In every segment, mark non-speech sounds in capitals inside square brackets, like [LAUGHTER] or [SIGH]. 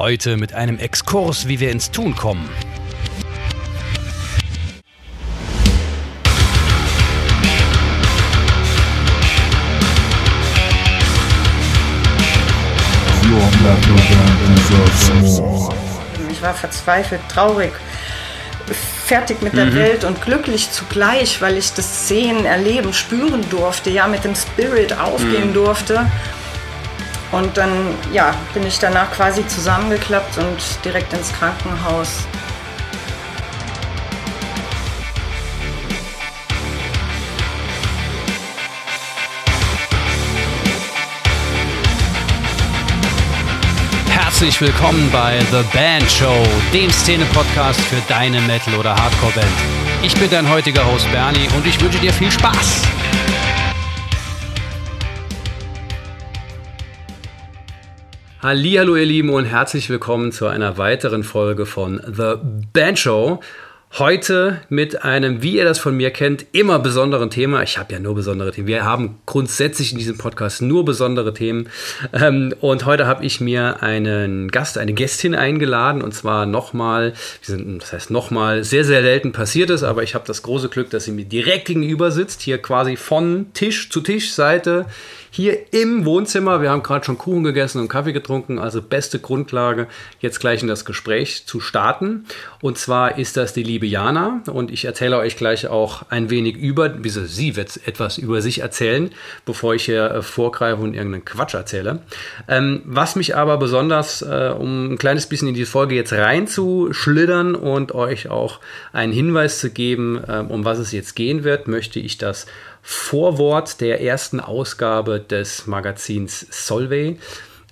Heute mit einem Exkurs, wie wir ins Tun kommen. Ich war verzweifelt, traurig, fertig mit der mhm. Welt und glücklich zugleich, weil ich das Sehen, Erleben, Spüren durfte, ja, mit dem Spirit aufgehen mhm. durfte. Und dann, ja, bin ich danach quasi zusammengeklappt und direkt ins Krankenhaus. Herzlich willkommen bei The Band Show, dem Szene-Podcast für deine Metal- oder Hardcore-Band. Ich bin dein heutiger Host Bernie und ich wünsche dir viel Spaß. Hallo ihr Lieben und herzlich willkommen zu einer weiteren Folge von The Band Show. Heute mit einem, wie ihr das von mir kennt, immer besonderen Thema. Ich habe ja nur besondere Themen. Wir haben grundsätzlich in diesem Podcast nur besondere Themen. Ähm, und heute habe ich mir einen Gast, eine Gästin eingeladen. Und zwar nochmal, das heißt nochmal, sehr, sehr selten passiert ist, aber ich habe das große Glück, dass sie mir direkt gegenüber sitzt. Hier quasi von Tisch zu Tisch, Seite hier im Wohnzimmer. Wir haben gerade schon Kuchen gegessen und Kaffee getrunken, also beste Grundlage, jetzt gleich in das Gespräch zu starten. Und zwar ist das die liebe Jana und ich erzähle euch gleich auch ein wenig über, wieso sie wird etwas über sich erzählen, bevor ich hier äh, vorgreife und irgendeinen Quatsch erzähle. Ähm, was mich aber besonders, äh, um ein kleines bisschen in die Folge jetzt reinzuschlittern und euch auch einen Hinweis zu geben, äh, um was es jetzt gehen wird, möchte ich das Vorwort der ersten Ausgabe des Magazins Solvay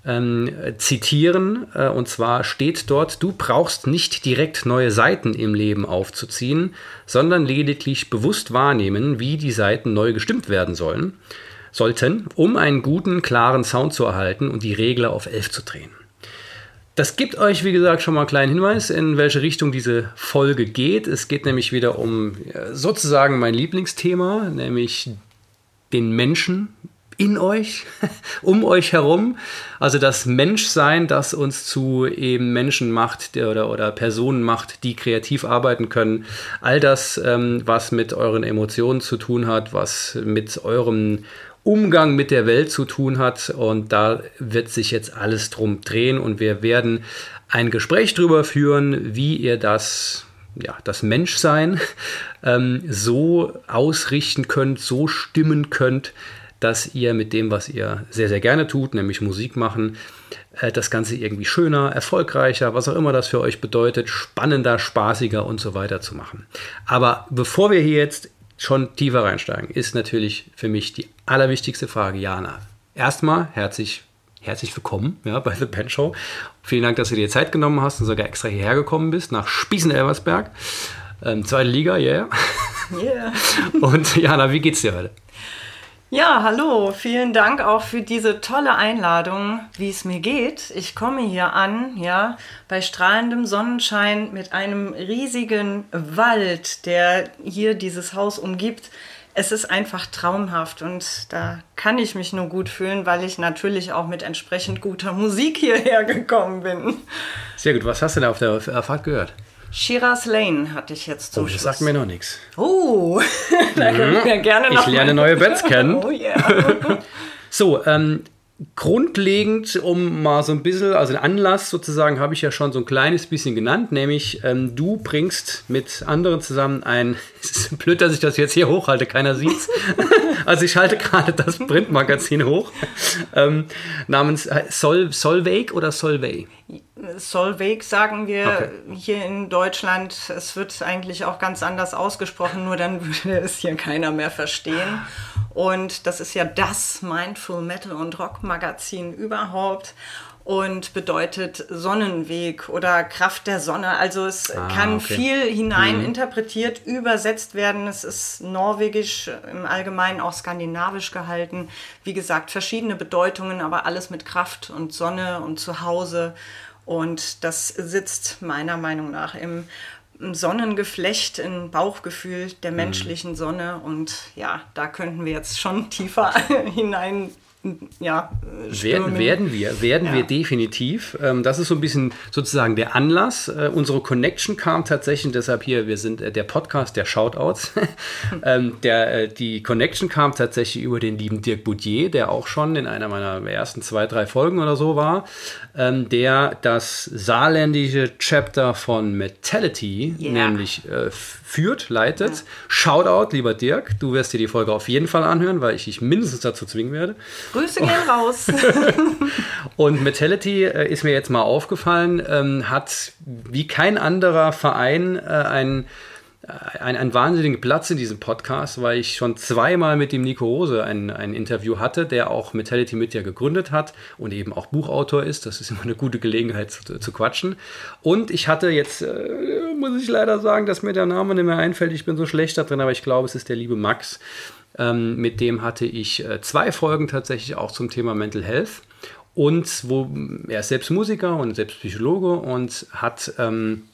ähm, zitieren. Äh, und zwar steht dort, du brauchst nicht direkt neue Seiten im Leben aufzuziehen, sondern lediglich bewusst wahrnehmen, wie die Seiten neu gestimmt werden sollen, sollten, um einen guten, klaren Sound zu erhalten und die Regler auf 11 zu drehen. Das gibt euch, wie gesagt, schon mal einen kleinen Hinweis, in welche Richtung diese Folge geht. Es geht nämlich wieder um sozusagen mein Lieblingsthema, nämlich den Menschen in euch, [LAUGHS] um euch herum. Also das Menschsein, das uns zu eben Menschen macht oder, oder Personen macht, die kreativ arbeiten können. All das, ähm, was mit euren Emotionen zu tun hat, was mit eurem Umgang mit der Welt zu tun hat. Und da wird sich jetzt alles drum drehen und wir werden ein Gespräch darüber führen, wie ihr das, ja, das Menschsein ähm, so ausrichten könnt, so stimmen könnt, dass ihr mit dem, was ihr sehr, sehr gerne tut, nämlich Musik machen, äh, das Ganze irgendwie schöner, erfolgreicher, was auch immer das für euch bedeutet, spannender, spaßiger und so weiter zu machen. Aber bevor wir hier jetzt schon tiefer reinsteigen, ist natürlich für mich die allerwichtigste Frage, Jana. Erstmal herzlich, herzlich willkommen ja, bei The Pen Show. Vielen Dank, dass du dir Zeit genommen hast und sogar extra hierher gekommen bist, nach Spießen-Elversberg. Ähm, zweite Liga, yeah. Yeah. [LAUGHS] und Jana, wie geht's dir heute? Ja, hallo, vielen Dank auch für diese tolle Einladung, wie es mir geht. Ich komme hier an, ja, bei strahlendem Sonnenschein mit einem riesigen Wald, der hier dieses Haus umgibt. Es ist einfach traumhaft und da kann ich mich nur gut fühlen, weil ich natürlich auch mit entsprechend guter Musik hierher gekommen bin. Sehr gut, was hast du denn auf der Fahrt gehört? Shiraz Lane hatte ich jetzt zum Oh, das sagt mir noch nichts. [LAUGHS] Oh, da können wir gerne noch. Ich lerne neue Bands [LAUGHS] kennen. Oh yeah. [LAUGHS] so, ähm, grundlegend, um mal so ein bisschen, also den Anlass sozusagen, habe ich ja schon so ein kleines bisschen genannt, nämlich ähm, du bringst mit anderen zusammen ein, es ist blöd, dass ich das jetzt hier hochhalte, keiner sieht's. also ich halte gerade das Printmagazin hoch, ähm, namens äh, Sol, Solveig oder Solvay? Solveig sagen wir okay. hier in Deutschland. Es wird eigentlich auch ganz anders ausgesprochen, nur dann [LAUGHS] würde es hier keiner mehr verstehen. Und das ist ja das Mindful Metal und Rock Magazin überhaupt und bedeutet Sonnenweg oder Kraft der Sonne. Also es ah, kann okay. viel hinein mhm. interpretiert, übersetzt werden. Es ist norwegisch, im Allgemeinen auch skandinavisch gehalten. Wie gesagt, verschiedene Bedeutungen, aber alles mit Kraft und Sonne und Zuhause. Und das sitzt meiner Meinung nach im Sonnengeflecht, im Bauchgefühl der mhm. menschlichen Sonne. Und ja, da könnten wir jetzt schon tiefer [LAUGHS] hinein ja, werden, werden wir, werden ja. wir definitiv. Ähm, das ist so ein bisschen sozusagen der Anlass. Äh, unsere Connection kam tatsächlich, deshalb hier, wir sind äh, der Podcast der Shoutouts. [LAUGHS] ähm, der, äh, die Connection kam tatsächlich über den lieben Dirk Boudier, der auch schon in einer meiner ersten zwei, drei Folgen oder so war, ähm, der das saarländische Chapter von Metality yeah. nämlich führt, leitet. Ja. Shoutout, lieber Dirk, du wirst dir die Folge auf jeden Fall anhören, weil ich dich mindestens dazu zwingen werde. Grüße gehen raus. [LAUGHS] und Metality äh, ist mir jetzt mal aufgefallen, ähm, hat wie kein anderer Verein äh, ein ein, ein wahnsinnigen Platz in diesem Podcast, weil ich schon zweimal mit dem Nico Rose ein, ein Interview hatte, der auch Metality Media gegründet hat und eben auch Buchautor ist. Das ist immer eine gute Gelegenheit zu, zu quatschen. Und ich hatte jetzt, äh, muss ich leider sagen, dass mir der Name nicht mehr einfällt. Ich bin so schlecht da drin, aber ich glaube, es ist der liebe Max. Ähm, mit dem hatte ich äh, zwei Folgen tatsächlich auch zum Thema Mental Health. Und wo er ist selbst Musiker und selbst Psychologe und hat ähm,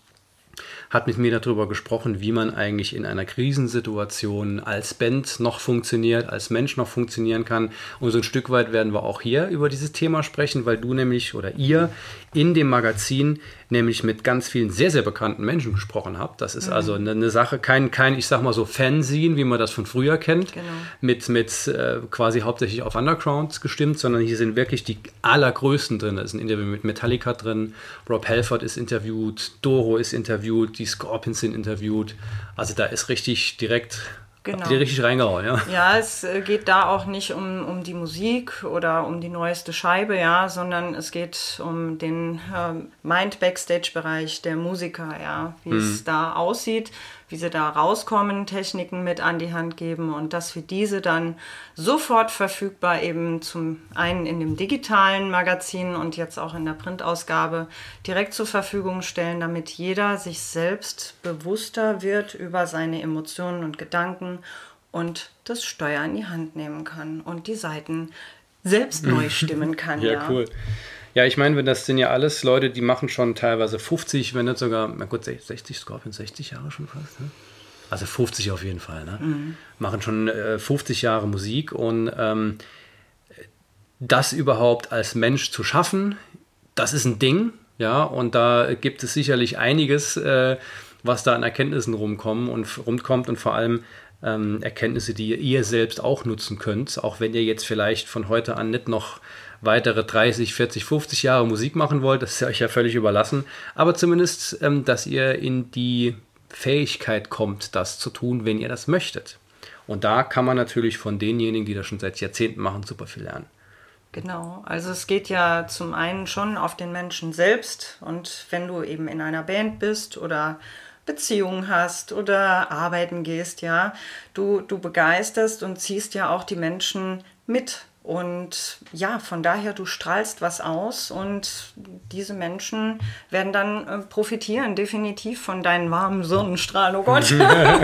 hat mit mir darüber gesprochen, wie man eigentlich in einer Krisensituation als Band noch funktioniert, als Mensch noch funktionieren kann. Und so ein Stück weit werden wir auch hier über dieses Thema sprechen, weil du nämlich oder ihr in dem Magazin nämlich mit ganz vielen sehr, sehr bekannten Menschen gesprochen habt. Das ist mhm. also eine, eine, Sache, kein, kein, ich sag mal so, Fanzine, wie man das von früher kennt, genau. mit, mit äh, quasi hauptsächlich auf Undergrounds gestimmt, sondern hier sind wirklich die allergrößten drin. Da ist ein Interview mit Metallica drin, Rob Halford ist interviewt, Doro ist interviewt, die Scorpions sind interviewt. Also da ist richtig direkt Genau. Ihr richtig reingehauen, ja? Ja, es äh, geht da auch nicht um, um die Musik oder um die neueste Scheibe, ja, sondern es geht um den äh, Mind-Backstage-Bereich der Musiker, ja, wie mhm. es da aussieht, wie sie da rauskommen, Techniken mit an die Hand geben und dass wir diese dann sofort verfügbar eben zum einen in dem digitalen Magazin und jetzt auch in der Printausgabe direkt zur Verfügung stellen, damit jeder sich selbst bewusster wird über seine Emotionen und Gedanken und das Steuer in die Hand nehmen kann und die Seiten selbst neu stimmen kann. ja, ja. cool. Ja, ich meine, das sind ja alles Leute, die machen schon teilweise 50, wenn nicht sogar, na gut, 60 Scorpions, 60 Jahre schon fast. Ne? Also 50 auf jeden Fall. Ne? Mhm. Machen schon äh, 50 Jahre Musik und ähm, das überhaupt als Mensch zu schaffen, das ist ein Ding. Ja, und da gibt es sicherlich einiges, äh, was da an Erkenntnissen rumkommen und rumkommt und vor allem ähm, Erkenntnisse, die ihr selbst auch nutzen könnt, auch wenn ihr jetzt vielleicht von heute an nicht noch weitere 30, 40, 50 Jahre Musik machen wollt, das ist euch ja völlig überlassen. Aber zumindest, ähm, dass ihr in die Fähigkeit kommt, das zu tun, wenn ihr das möchtet. Und da kann man natürlich von denjenigen, die das schon seit Jahrzehnten machen, super viel lernen. Genau, also es geht ja zum einen schon auf den Menschen selbst und wenn du eben in einer Band bist oder Beziehungen hast oder arbeiten gehst, ja, du, du begeisterst und ziehst ja auch die Menschen mit und ja, von daher, du strahlst was aus und diese Menschen werden dann äh, profitieren definitiv von deinen warmen Sonnenstrahlen, oh Gott,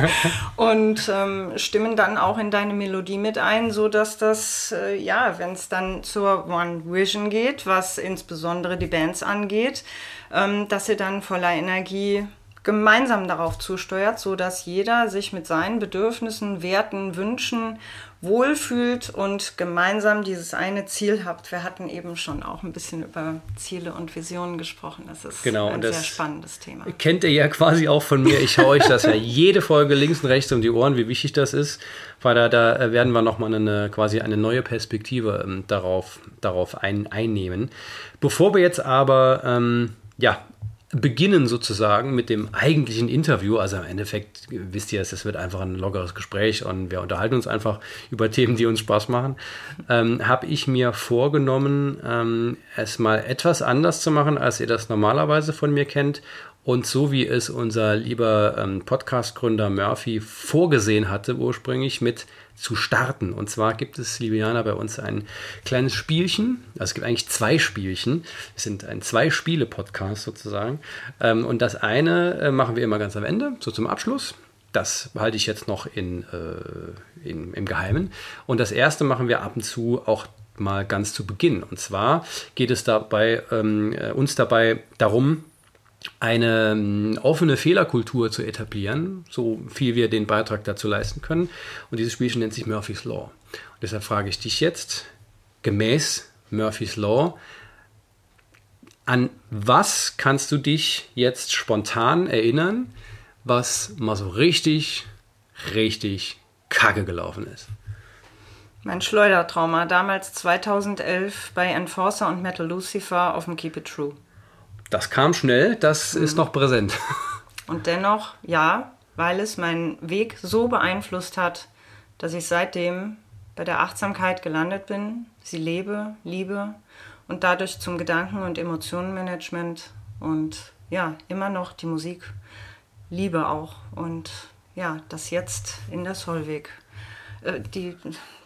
[LAUGHS] und ähm, stimmen dann auch in deine Melodie mit ein, so dass das, äh, ja, wenn es dann zur One Vision geht, was insbesondere die Bands angeht, ähm, dass sie dann voller Energie gemeinsam darauf zusteuert, so dass jeder sich mit seinen Bedürfnissen, Werten, Wünschen wohlfühlt und gemeinsam dieses eine Ziel habt. Wir hatten eben schon auch ein bisschen über Ziele und Visionen gesprochen. Das ist genau, ein sehr spannendes Thema. Kennt ihr ja quasi auch von mir. Ich haue euch das ja jede Folge links und rechts um die Ohren, wie wichtig das ist. Weil da, da werden wir nochmal eine, quasi eine neue Perspektive ähm, darauf, darauf ein, einnehmen. Bevor wir jetzt aber ähm, ja, beginnen sozusagen mit dem eigentlichen Interview. Also im Endeffekt wisst ihr es, wird einfach ein lockeres Gespräch und wir unterhalten uns einfach über Themen, die uns Spaß machen. Ähm, Habe ich mir vorgenommen, ähm, es mal etwas anders zu machen, als ihr das normalerweise von mir kennt. Und so wie es unser lieber ähm, Podcast-Gründer Murphy vorgesehen hatte, ursprünglich mit zu starten. Und zwar gibt es, liebe Jana, bei uns ein kleines Spielchen. Also es gibt eigentlich zwei Spielchen. Es sind ein Zwei-Spiele-Podcast sozusagen. Ähm, und das eine äh, machen wir immer ganz am Ende, so zum Abschluss. Das halte ich jetzt noch in, äh, in, im Geheimen. Und das erste machen wir ab und zu auch mal ganz zu Beginn. Und zwar geht es dabei, ähm, äh, uns dabei darum, eine ähm, offene Fehlerkultur zu etablieren, so viel wir den Beitrag dazu leisten können. Und dieses Spielchen nennt sich Murphy's Law. Und deshalb frage ich dich jetzt, gemäß Murphy's Law. An was kannst du dich jetzt spontan erinnern, was mal so richtig, richtig kacke gelaufen ist? Mein Schleudertrauma, damals 2011 bei Enforcer und Metal Lucifer auf dem Keep It True. Das kam schnell, das mhm. ist noch präsent. Und dennoch, ja, weil es meinen Weg so beeinflusst hat, dass ich seitdem bei der Achtsamkeit gelandet bin, sie lebe, liebe und dadurch zum Gedanken- und Emotionenmanagement und ja, immer noch die Musik liebe auch und ja, das jetzt in der Solweg. Äh, die,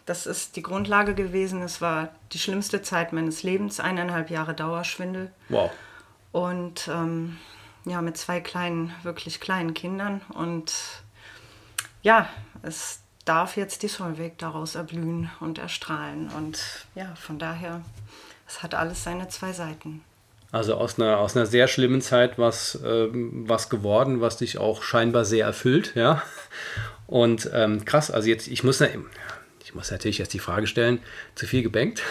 das ist die Grundlage gewesen. Es war die schlimmste Zeit meines Lebens, eineinhalb Jahre Dauerschwindel. Wow. Und ähm, ja, mit zwei kleinen, wirklich kleinen Kindern. Und ja, es darf jetzt die Solveig daraus erblühen und erstrahlen. Und ja, von daher, es hat alles seine zwei Seiten. Also aus einer, aus einer sehr schlimmen Zeit was, ähm, was geworden, was dich auch scheinbar sehr erfüllt, ja. Und ähm, krass, also jetzt, ich muss, ich muss natürlich jetzt die Frage stellen, zu viel gebankt?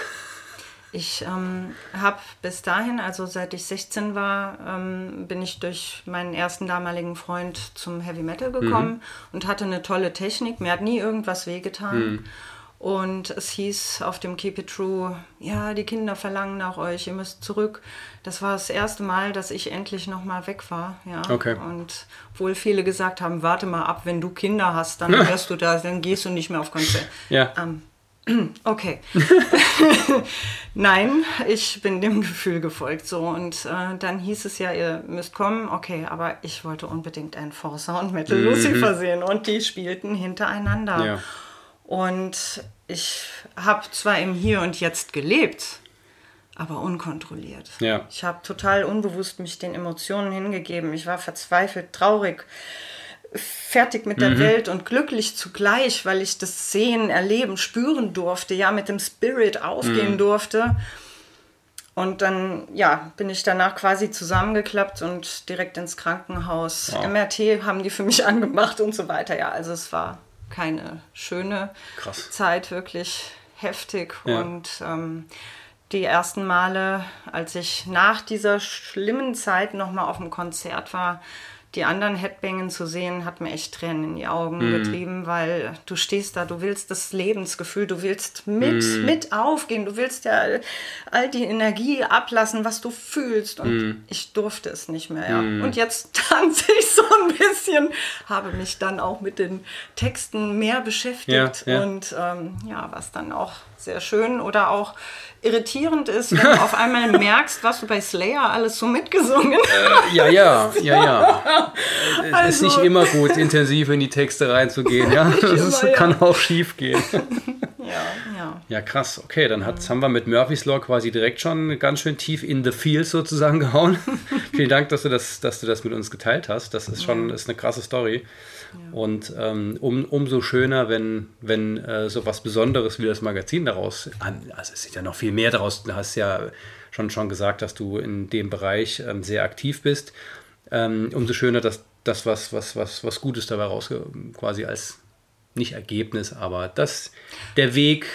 Ich ähm, habe bis dahin, also seit ich 16 war, ähm, bin ich durch meinen ersten damaligen Freund zum Heavy Metal gekommen mhm. und hatte eine tolle Technik. Mir hat nie irgendwas wehgetan. Mhm. Und es hieß auf dem Keep It True, ja, die Kinder verlangen nach euch, ihr müsst zurück. Das war das erste Mal, dass ich endlich nochmal weg war. Ja. Okay. Und obwohl viele gesagt haben, warte mal ab, wenn du Kinder hast, dann [LAUGHS] hörst du da, dann gehst du nicht mehr auf Konzert. Ja. Ähm, [CLEARS THROAT] Okay. [LAUGHS] Nein, ich bin dem Gefühl gefolgt so und äh, dann hieß es ja, ihr müsst kommen. Okay, aber ich wollte unbedingt Enforcer und Metal mhm. Lucifer sehen und die spielten hintereinander. Ja. Und ich habe zwar im Hier und Jetzt gelebt, aber unkontrolliert. Ja. Ich habe total unbewusst mich den Emotionen hingegeben. Ich war verzweifelt, traurig fertig mit der mhm. Welt und glücklich zugleich, weil ich das sehen, erleben, spüren durfte, ja, mit dem Spirit aufgehen mhm. durfte. Und dann, ja, bin ich danach quasi zusammengeklappt und direkt ins Krankenhaus. Wow. MRT haben die für mich [LAUGHS] angemacht und so weiter. Ja, also es war keine schöne Krass. Zeit, wirklich heftig. Ja. Und ähm, die ersten Male, als ich nach dieser schlimmen Zeit nochmal auf dem Konzert war, die anderen Headbangen zu sehen, hat mir echt Tränen in die Augen mm. getrieben, weil du stehst da, du willst das Lebensgefühl, du willst mit, mm. mit aufgehen, du willst ja all die Energie ablassen, was du fühlst. Und mm. ich durfte es nicht mehr. Ja. Mhm. Und jetzt [LAUGHS] tanze ich so ein bisschen, habe mich dann auch mit den Texten mehr beschäftigt ja, ja. und ähm, ja, was dann auch sehr schön oder auch irritierend ist, wenn du auf [LAUGHS] einmal merkst, was du bei Slayer alles so mitgesungen hast. Äh, ja, ja, ja, ja. Es also, ist nicht immer gut, intensiv in die Texte reinzugehen, ja. [LAUGHS] Das immer, kann ja. auch schief gehen. [LAUGHS] Ja, ja. Ja, krass. Okay, dann hat, haben wir mit Murphy's Law quasi direkt schon ganz schön tief in the field sozusagen gehauen. Vielen Dank, dass du, das, dass du das mit uns geteilt hast. Das ist schon ist eine krasse Story. Und ähm, um, umso schöner, wenn, wenn äh, so was Besonderes wie das Magazin daraus, also es ist ja noch viel mehr daraus, du hast ja schon, schon gesagt, dass du in dem Bereich ähm, sehr aktiv bist. Ähm, umso schöner, dass das was, was, was, was Gutes dabei raus quasi als nicht Ergebnis, aber dass der Weg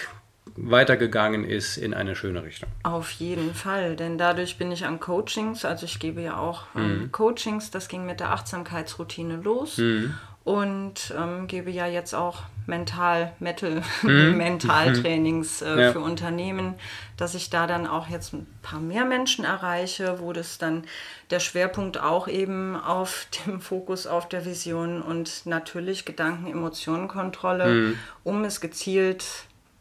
weitergegangen ist in eine schöne Richtung. Auf jeden Fall, denn dadurch bin ich an Coachings, also ich gebe ja auch ähm, mhm. Coachings, das ging mit der Achtsamkeitsroutine los. Mhm und ähm, gebe ja jetzt auch Mental Metal mhm. [LAUGHS] Mentaltrainings äh, ja. für Unternehmen, dass ich da dann auch jetzt ein paar mehr Menschen erreiche, wo das dann der Schwerpunkt auch eben auf [LAUGHS] dem Fokus auf der Vision und natürlich Gedanken, Emotionen Kontrolle, mhm. um es gezielt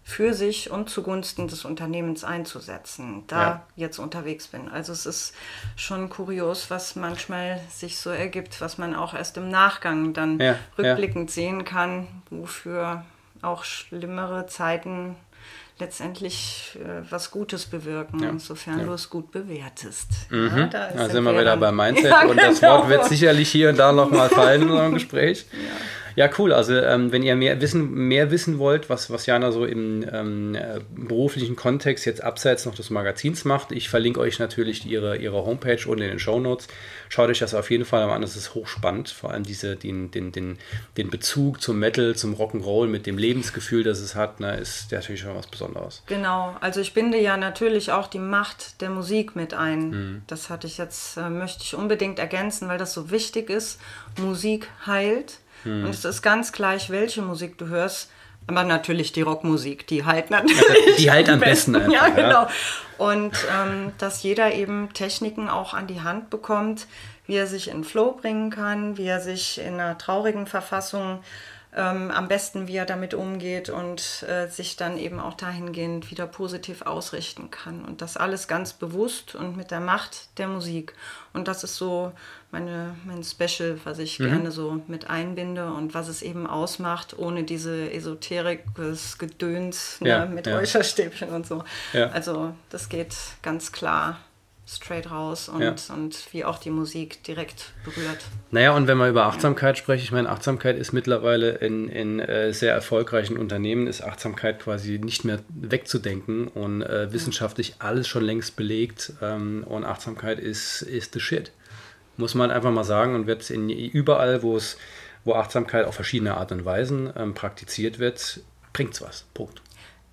für sich und zugunsten des Unternehmens einzusetzen, da ja. jetzt unterwegs bin. Also es ist schon kurios, was manchmal sich so ergibt, was man auch erst im Nachgang dann ja, rückblickend ja. sehen kann, wofür auch schlimmere Zeiten letztendlich äh, was Gutes bewirken, ja. insofern ja. du es gut bewertest. Mhm. Ja, da, da sind wir wieder beim [LAUGHS] Mindset und genau. das Wort wird sicherlich hier und da nochmal fallen in unserem Gespräch. Ja, cool. Also ähm, wenn ihr mehr wissen, mehr wissen wollt, was, was Jana so im ähm, äh, beruflichen Kontext jetzt abseits noch des Magazins macht, ich verlinke euch natürlich ihre, ihre Homepage unten in den Show Notes. Schaut euch das auf jeden Fall an, das ist hochspannend. Vor allem diese, den, den, den, den Bezug zum Metal, zum Rock'n'Roll mit dem Lebensgefühl, das es hat, ne, ist natürlich schon was Besonderes. Genau, also ich binde ja natürlich auch die Macht der Musik mit ein. Mhm. Das hatte ich jetzt, äh, möchte ich unbedingt ergänzen, weil das so wichtig ist. Musik heilt. Mhm. Und es ist ganz gleich, welche Musik du hörst. Aber natürlich die Rockmusik, die heilt natürlich. Ja, die heilt am besten. besten [LAUGHS] einfach, ja, genau. Ja. Und ähm, dass jeder eben Techniken auch an die Hand bekommt, wie er sich in Flow bringen kann, wie er sich in einer traurigen Verfassung ähm, am besten, wie er damit umgeht und äh, sich dann eben auch dahingehend wieder positiv ausrichten kann. Und das alles ganz bewusst und mit der Macht der Musik. Und das ist so meine, mein Special, was ich mhm. gerne so mit einbinde und was es eben ausmacht, ohne diese Esoterik, das Gedöns ne, ja, mit ja. Räucherstäbchen und so. Ja. Also das geht ganz klar straight raus und, ja. und wie auch die Musik direkt berührt. Naja, und wenn man über Achtsamkeit spricht, ich meine, Achtsamkeit ist mittlerweile in, in äh, sehr erfolgreichen Unternehmen, ist Achtsamkeit quasi nicht mehr wegzudenken und äh, wissenschaftlich alles schon längst belegt ähm, und Achtsamkeit ist, ist the shit. Muss man einfach mal sagen und wird in, überall, wo es wo Achtsamkeit auf verschiedene Art und Weisen ähm, praktiziert wird, bringt es was. Punkt.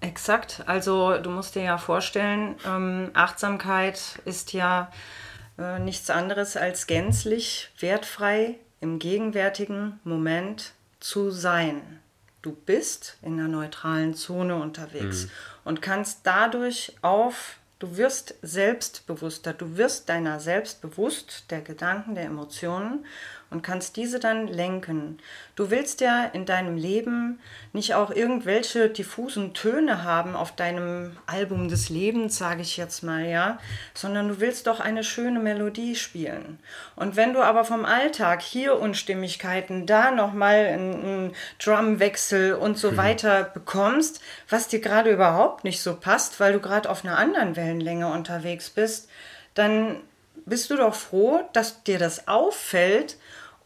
Exakt. Also du musst dir ja vorstellen, ähm, Achtsamkeit ist ja äh, nichts anderes als gänzlich wertfrei im gegenwärtigen Moment zu sein. Du bist in einer neutralen Zone unterwegs mhm. und kannst dadurch auf, du wirst selbstbewusster, du wirst deiner selbst bewusst, der Gedanken, der Emotionen und kannst diese dann lenken. Du willst ja in deinem Leben nicht auch irgendwelche diffusen Töne haben auf deinem Album des Lebens, sage ich jetzt mal, ja, sondern du willst doch eine schöne Melodie spielen. Und wenn du aber vom Alltag hier Unstimmigkeiten, da nochmal einen Drumwechsel und so mhm. weiter bekommst, was dir gerade überhaupt nicht so passt, weil du gerade auf einer anderen Wellenlänge unterwegs bist, dann bist du doch froh, dass dir das auffällt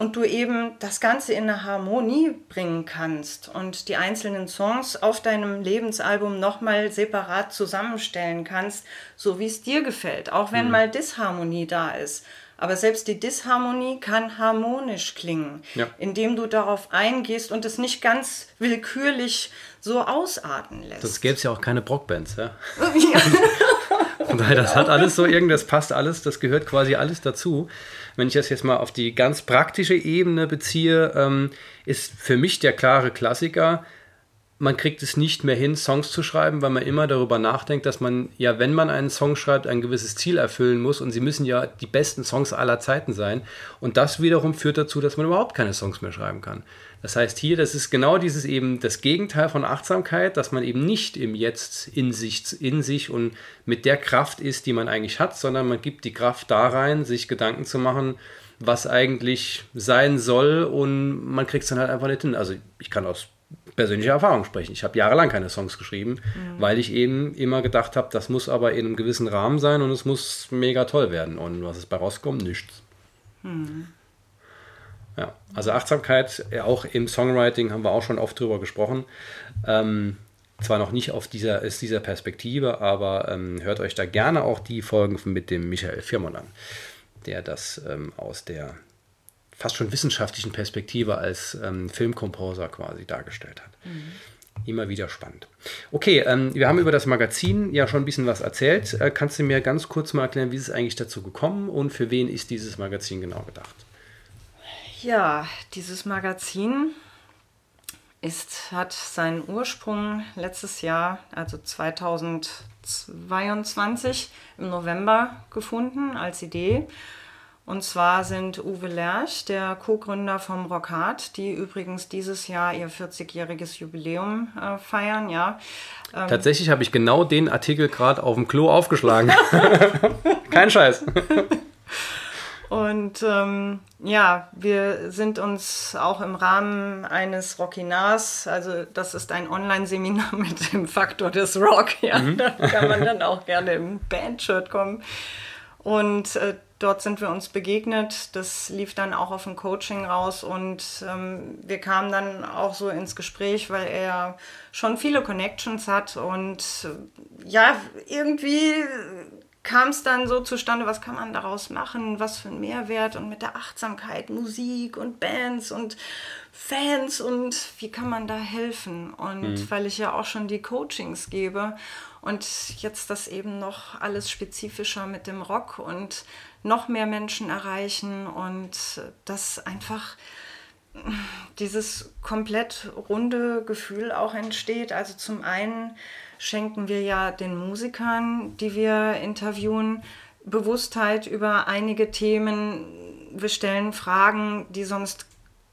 und du eben das Ganze in eine Harmonie bringen kannst und die einzelnen Songs auf deinem Lebensalbum nochmal separat zusammenstellen kannst, so wie es dir gefällt, auch wenn mhm. mal Disharmonie da ist. Aber selbst die Disharmonie kann harmonisch klingen, ja. indem du darauf eingehst und es nicht ganz willkürlich so ausarten lässt. Das gäbe es ja auch keine Brockbands, ja? [LAUGHS] ja. [LAUGHS] Daher, das hat alles so irgendwas, passt alles, das gehört quasi alles dazu. Wenn ich das jetzt mal auf die ganz praktische Ebene beziehe, ähm, ist für mich der klare Klassiker, man kriegt es nicht mehr hin, Songs zu schreiben, weil man immer darüber nachdenkt, dass man ja, wenn man einen Song schreibt, ein gewisses Ziel erfüllen muss und sie müssen ja die besten Songs aller Zeiten sein. Und das wiederum führt dazu, dass man überhaupt keine Songs mehr schreiben kann. Das heißt hier, das ist genau dieses eben das Gegenteil von Achtsamkeit, dass man eben nicht im Jetzt in sich, in sich und mit der Kraft ist, die man eigentlich hat, sondern man gibt die Kraft da rein, sich Gedanken zu machen, was eigentlich sein soll und man kriegt es dann halt einfach nicht hin. Also ich kann aus persönlicher Erfahrung sprechen. Ich habe jahrelang keine Songs geschrieben, mhm. weil ich eben immer gedacht habe, das muss aber in einem gewissen Rahmen sein und es muss mega toll werden. Und was ist bei rauskommt? Nichts. Mhm. Ja, also Achtsamkeit, auch im Songwriting haben wir auch schon oft drüber gesprochen. Ähm, zwar noch nicht auf dieser, aus dieser Perspektive, aber ähm, hört euch da gerne auch die Folgen mit dem Michael Firmon an, der das ähm, aus der fast schon wissenschaftlichen Perspektive als ähm, Filmkomposer quasi dargestellt hat. Mhm. Immer wieder spannend. Okay, ähm, wir haben über das Magazin ja schon ein bisschen was erzählt. Äh, kannst du mir ganz kurz mal erklären, wie ist es eigentlich dazu gekommen und für wen ist dieses Magazin genau gedacht? Ja, dieses Magazin ist, hat seinen Ursprung letztes Jahr, also 2022 im November gefunden als Idee. Und zwar sind Uwe Lerch, der Co-Gründer vom Rockhard, die übrigens dieses Jahr ihr 40-jähriges Jubiläum äh, feiern, ja. Ähm Tatsächlich habe ich genau den Artikel gerade auf dem Klo aufgeschlagen. [LAUGHS] Kein Scheiß. [LAUGHS] Und ähm, ja, wir sind uns auch im Rahmen eines Rockinars, also das ist ein Online-Seminar [LAUGHS] mit dem Faktor des Rock, ja, mhm. da kann man dann auch gerne im Bandshirt kommen. Und äh, dort sind wir uns begegnet. Das lief dann auch auf ein Coaching raus und ähm, wir kamen dann auch so ins Gespräch, weil er schon viele Connections hat und äh, ja, irgendwie kam es dann so zustande, was kann man daraus machen, was für ein Mehrwert und mit der Achtsamkeit, Musik und Bands und Fans und wie kann man da helfen? Und mhm. weil ich ja auch schon die Coachings gebe und jetzt das eben noch alles spezifischer mit dem Rock und noch mehr Menschen erreichen und das einfach dieses komplett runde Gefühl auch entsteht. Also zum einen schenken wir ja den Musikern, die wir interviewen, Bewusstheit über einige Themen. Wir stellen Fragen, die sonst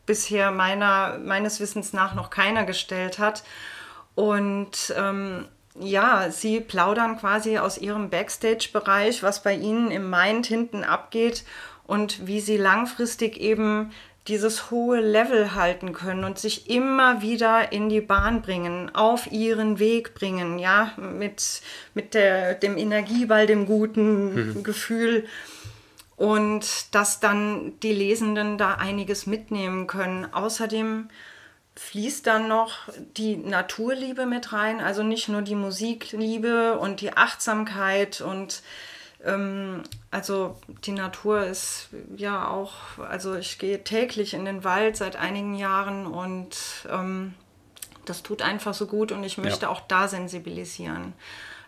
bisher meiner, meines Wissens nach noch keiner gestellt hat. Und ähm, ja, sie plaudern quasi aus ihrem Backstage-Bereich, was bei ihnen im Mind hinten abgeht und wie sie langfristig eben dieses hohe Level halten können und sich immer wieder in die Bahn bringen, auf ihren Weg bringen, ja, mit, mit der, dem Energieball, dem guten mhm. Gefühl und dass dann die Lesenden da einiges mitnehmen können. Außerdem fließt dann noch die Naturliebe mit rein, also nicht nur die Musikliebe und die Achtsamkeit und ähm, also die Natur ist ja auch, also ich gehe täglich in den Wald seit einigen Jahren und ähm, das tut einfach so gut und ich möchte ja. auch da sensibilisieren.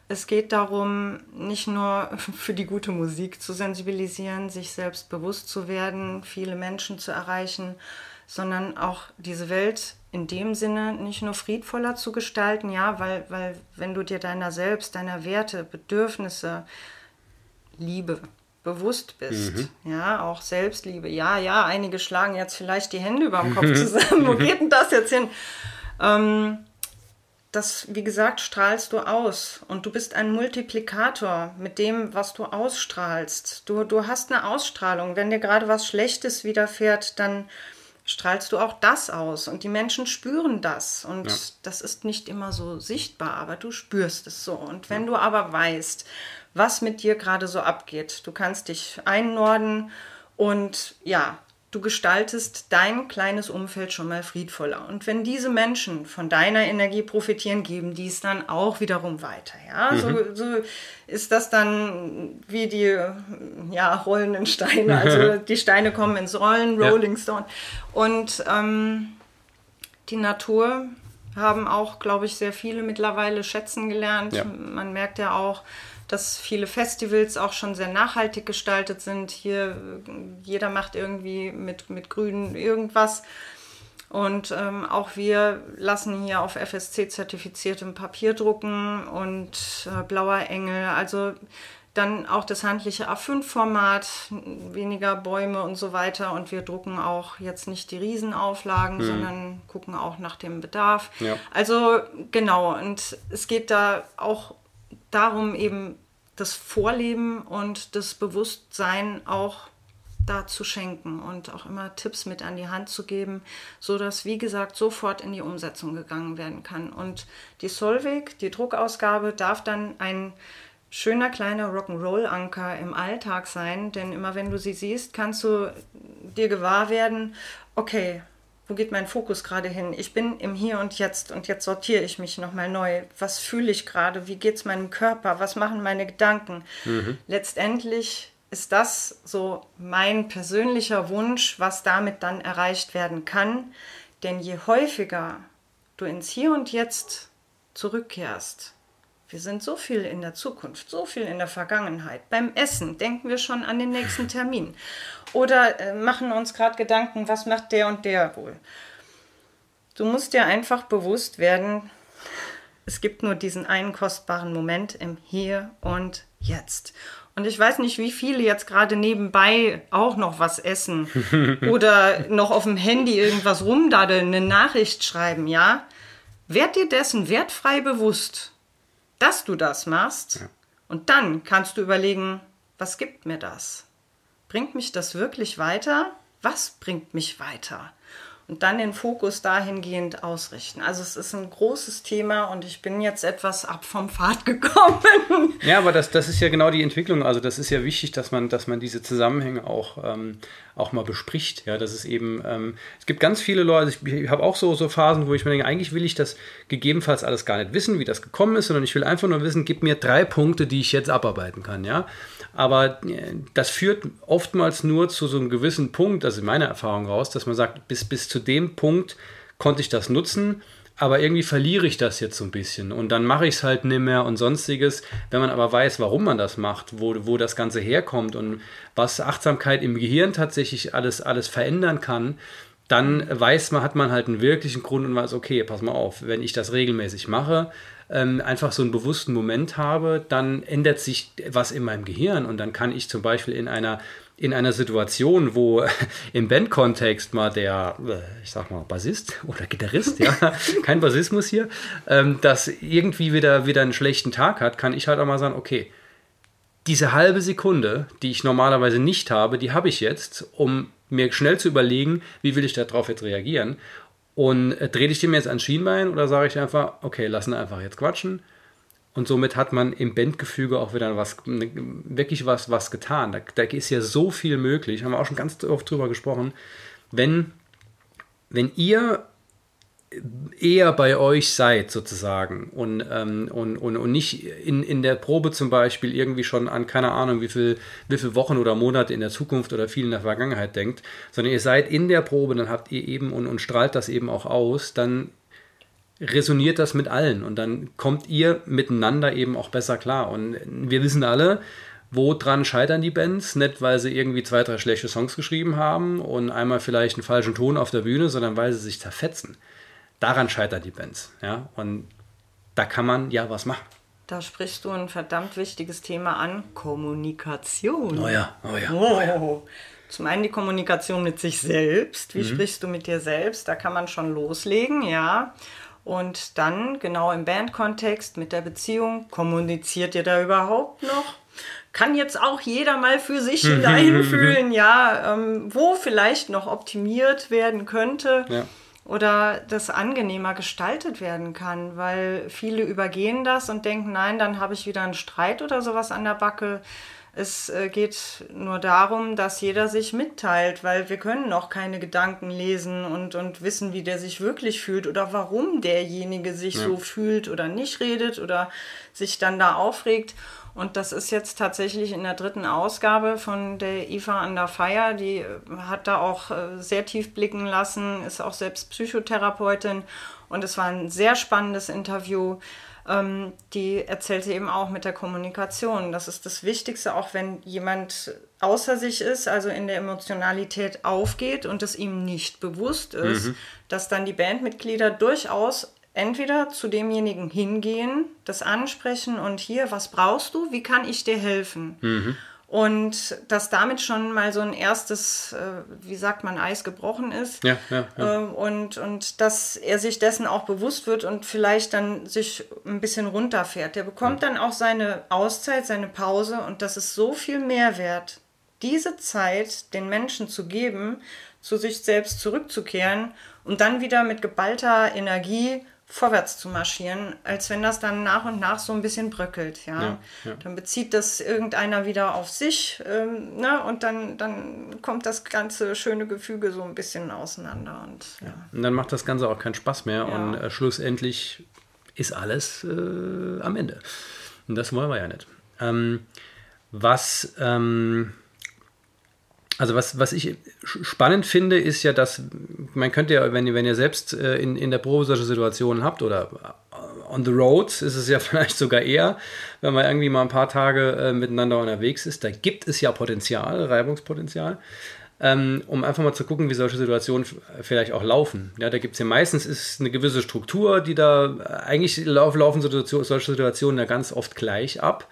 Es geht darum, nicht nur [LAUGHS] für die gute Musik zu sensibilisieren, sich selbst bewusst zu werden, viele Menschen zu erreichen, sondern auch diese Welt in dem Sinne nicht nur friedvoller zu gestalten, ja, weil, weil wenn du dir deiner selbst, deiner Werte, Bedürfnisse, Liebe bewusst bist, mhm. ja, auch Selbstliebe, ja, ja, einige schlagen jetzt vielleicht die Hände über dem [LAUGHS] Kopf zusammen, wo geht denn das jetzt hin? Ähm, das, wie gesagt, strahlst du aus und du bist ein Multiplikator mit dem, was du ausstrahlst. Du, du hast eine Ausstrahlung. Wenn dir gerade was Schlechtes widerfährt, dann strahlst du auch das aus und die Menschen spüren das und ja. das ist nicht immer so sichtbar, aber du spürst es so. Und wenn ja. du aber weißt, was mit dir gerade so abgeht, du kannst dich einnorden und ja, du gestaltest dein kleines Umfeld schon mal friedvoller. Und wenn diese Menschen von deiner Energie profitieren, geben die es dann auch wiederum weiter. Ja, mhm. so, so, ist das dann wie die ja, rollenden Steine. Also die Steine kommen ins Rollen, Rolling ja. Stone. Und ähm, die Natur haben auch, glaube ich, sehr viele mittlerweile schätzen gelernt. Ja. Man merkt ja auch, dass viele Festivals auch schon sehr nachhaltig gestaltet sind. Hier jeder macht irgendwie mit, mit Grün irgendwas. Und ähm, auch wir lassen hier auf FSC zertifiziertem Papier drucken und äh, blauer Engel. Also dann auch das handliche A5-Format, weniger Bäume und so weiter. Und wir drucken auch jetzt nicht die Riesenauflagen, hm. sondern gucken auch nach dem Bedarf. Ja. Also genau, und es geht da auch darum, eben das Vorleben und das Bewusstsein auch da zu schenken und auch immer Tipps mit an die Hand zu geben, so dass wie gesagt sofort in die Umsetzung gegangen werden kann. Und die Solvig, die Druckausgabe, darf dann ein schöner kleiner Rock'n'Roll-Anker im Alltag sein, denn immer wenn du sie siehst, kannst du dir gewahr werden, okay, wo geht mein Fokus gerade hin? Ich bin im Hier und Jetzt und jetzt sortiere ich mich nochmal neu. Was fühle ich gerade? Wie geht es meinem Körper? Was machen meine Gedanken? Mhm. Letztendlich ist das so mein persönlicher Wunsch, was damit dann erreicht werden kann. Denn je häufiger du ins Hier und Jetzt zurückkehrst, wir sind so viel in der Zukunft, so viel in der Vergangenheit. Beim Essen denken wir schon an den nächsten [LAUGHS] Termin. Oder äh, machen uns gerade Gedanken, was macht der und der wohl. Du musst dir einfach bewusst werden, es gibt nur diesen einen kostbaren Moment im Hier und Jetzt. Und ich weiß nicht, wie viele jetzt gerade nebenbei auch noch was essen [LAUGHS] oder noch auf dem Handy irgendwas rumdaddeln, eine Nachricht schreiben, ja? Werd dir dessen wertfrei bewusst dass du das machst. Ja. Und dann kannst du überlegen, was gibt mir das? Bringt mich das wirklich weiter? Was bringt mich weiter? Und dann den Fokus dahingehend ausrichten. Also es ist ein großes Thema und ich bin jetzt etwas ab vom Pfad [LAUGHS] gekommen. Ja, aber das, das ist ja genau die Entwicklung. Also das ist ja wichtig, dass man, dass man diese Zusammenhänge auch, ähm, auch mal bespricht. Ja, das ist eben, ähm, es gibt ganz viele Leute, also ich, ich habe auch so, so Phasen, wo ich mir denke, eigentlich will ich das gegebenenfalls alles gar nicht wissen, wie das gekommen ist, sondern ich will einfach nur wissen, gib mir drei Punkte, die ich jetzt abarbeiten kann. Ja, aber äh, das führt oftmals nur zu so einem gewissen Punkt, also in meiner Erfahrung raus, dass man sagt, bis, bis zu dem Punkt konnte ich das nutzen, aber irgendwie verliere ich das jetzt so ein bisschen und dann mache ich es halt nicht mehr und sonstiges. Wenn man aber weiß, warum man das macht, wo, wo das Ganze herkommt und was Achtsamkeit im Gehirn tatsächlich alles, alles verändern kann, dann weiß man, hat man halt einen wirklichen Grund und weiß, okay, pass mal auf, wenn ich das regelmäßig mache, ähm, einfach so einen bewussten Moment habe, dann ändert sich was in meinem Gehirn und dann kann ich zum Beispiel in einer in einer Situation, wo im Bandkontext mal der, äh, ich sag mal, Bassist oder Gitarrist, ja, [LAUGHS] kein Bassismus hier, ähm, das irgendwie wieder, wieder einen schlechten Tag hat, kann ich halt auch mal sagen, okay, diese halbe Sekunde, die ich normalerweise nicht habe, die habe ich jetzt, um mir schnell zu überlegen, wie will ich darauf jetzt reagieren. Und äh, drehe ich dem jetzt ans Schienbein oder sage ich einfach, okay, lassen einfach jetzt quatschen. Und somit hat man im Bandgefüge auch wieder was, wirklich was, was getan. Da, da ist ja so viel möglich, haben wir auch schon ganz oft drüber gesprochen. Wenn, wenn ihr eher bei euch seid sozusagen und, ähm, und, und, und nicht in, in der Probe zum Beispiel irgendwie schon an keine Ahnung wie viel, wie viele Wochen oder Monate in der Zukunft oder viel in der Vergangenheit denkt, sondern ihr seid in der Probe, dann habt ihr eben und, und strahlt das eben auch aus, dann resoniert das mit allen und dann kommt ihr miteinander eben auch besser klar. Und wir wissen alle, wo dran scheitern die Bands? Nicht, weil sie irgendwie zwei, drei schlechte Songs geschrieben haben und einmal vielleicht einen falschen Ton auf der Bühne, sondern weil sie sich zerfetzen. Daran scheitern die Bands. Ja? Und da kann man ja was machen. Da sprichst du ein verdammt wichtiges Thema an: Kommunikation. Oh ja, oh ja. Oh ja. Zum einen die Kommunikation mit sich selbst. Wie mhm. sprichst du mit dir selbst? Da kann man schon loslegen, ja. Und dann genau im Bandkontext mit der Beziehung, kommuniziert ihr da überhaupt noch? Kann jetzt auch jeder mal für sich [LAUGHS] hineinfühlen, ja, ähm, wo vielleicht noch optimiert werden könnte. Ja oder das angenehmer gestaltet werden kann, weil viele übergehen das und denken, nein, dann habe ich wieder einen Streit oder sowas an der Backe. Es äh, geht nur darum, dass jeder sich mitteilt, weil wir können noch keine Gedanken lesen und, und wissen, wie der sich wirklich fühlt oder warum derjenige sich ja. so fühlt oder nicht redet oder sich dann da aufregt. Und das ist jetzt tatsächlich in der dritten Ausgabe von der Eva Under Fire. Die äh, hat da auch äh, sehr tief blicken lassen, ist auch selbst Psychotherapeutin. Und es war ein sehr spannendes Interview. Ähm, die erzählte eben auch mit der Kommunikation. Das ist das Wichtigste, auch wenn jemand außer sich ist, also in der Emotionalität aufgeht und es ihm nicht bewusst ist, mhm. dass dann die Bandmitglieder durchaus entweder zu demjenigen hingehen, das ansprechen und hier, was brauchst du, wie kann ich dir helfen? Mhm. Und dass damit schon mal so ein erstes, äh, wie sagt man, Eis gebrochen ist. Ja, ja, ja. Ähm, und, und dass er sich dessen auch bewusst wird und vielleicht dann sich ein bisschen runterfährt. Der bekommt dann auch seine Auszeit, seine Pause und das ist so viel Mehrwert, diese Zeit den Menschen zu geben, zu sich selbst zurückzukehren und dann wieder mit geballter Energie vorwärts zu marschieren, als wenn das dann nach und nach so ein bisschen bröckelt. Ja? ja, ja. Dann bezieht das irgendeiner wieder auf sich ähm, ne? und dann, dann kommt das ganze schöne Gefüge so ein bisschen auseinander. Und, ja. und dann macht das Ganze auch keinen Spaß mehr und äh, schlussendlich ist alles äh, am Ende. Und das wollen wir ja nicht. Ähm, was ähm, also was, was ich spannend finde, ist ja, dass man könnte ja, wenn ihr, wenn ihr selbst äh, in, in der Probe solche Situationen habt oder äh, on the road ist es ja [LAUGHS] vielleicht sogar eher, wenn man irgendwie mal ein paar Tage äh, miteinander unterwegs ist, da gibt es ja Potenzial, Reibungspotenzial, ähm, um einfach mal zu gucken, wie solche Situationen vielleicht auch laufen. Ja, da gibt es ja meistens ist eine gewisse Struktur, die da eigentlich laufen solche Situationen ja ganz oft gleich ab.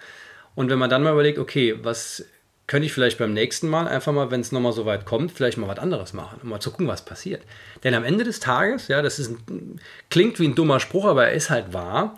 Und wenn man dann mal überlegt, okay, was könnte ich vielleicht beim nächsten Mal einfach mal, wenn es nochmal so weit kommt, vielleicht mal was anderes machen, um mal zu gucken, was passiert. Denn am Ende des Tages, ja, das ist ein, klingt wie ein dummer Spruch, aber er ist halt wahr.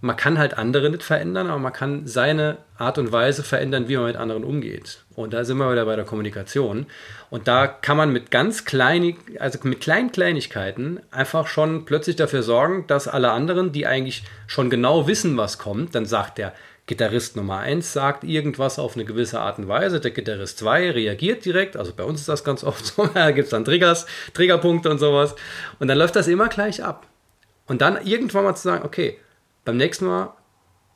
man kann halt andere nicht verändern, aber man kann seine Art und Weise verändern, wie man mit anderen umgeht. Und da sind wir wieder bei der Kommunikation. Und da kann man mit ganz kleinen, also mit kleinen Kleinigkeiten einfach schon plötzlich dafür sorgen, dass alle anderen, die eigentlich schon genau wissen, was kommt, dann sagt der Gitarrist Nummer 1 sagt irgendwas auf eine gewisse Art und Weise, der Gitarrist 2 reagiert direkt, also bei uns ist das ganz oft so, [LAUGHS] da gibt es dann Triggers, Triggerpunkte und sowas. Und dann läuft das immer gleich ab. Und dann irgendwann mal zu sagen, okay, beim nächsten Mal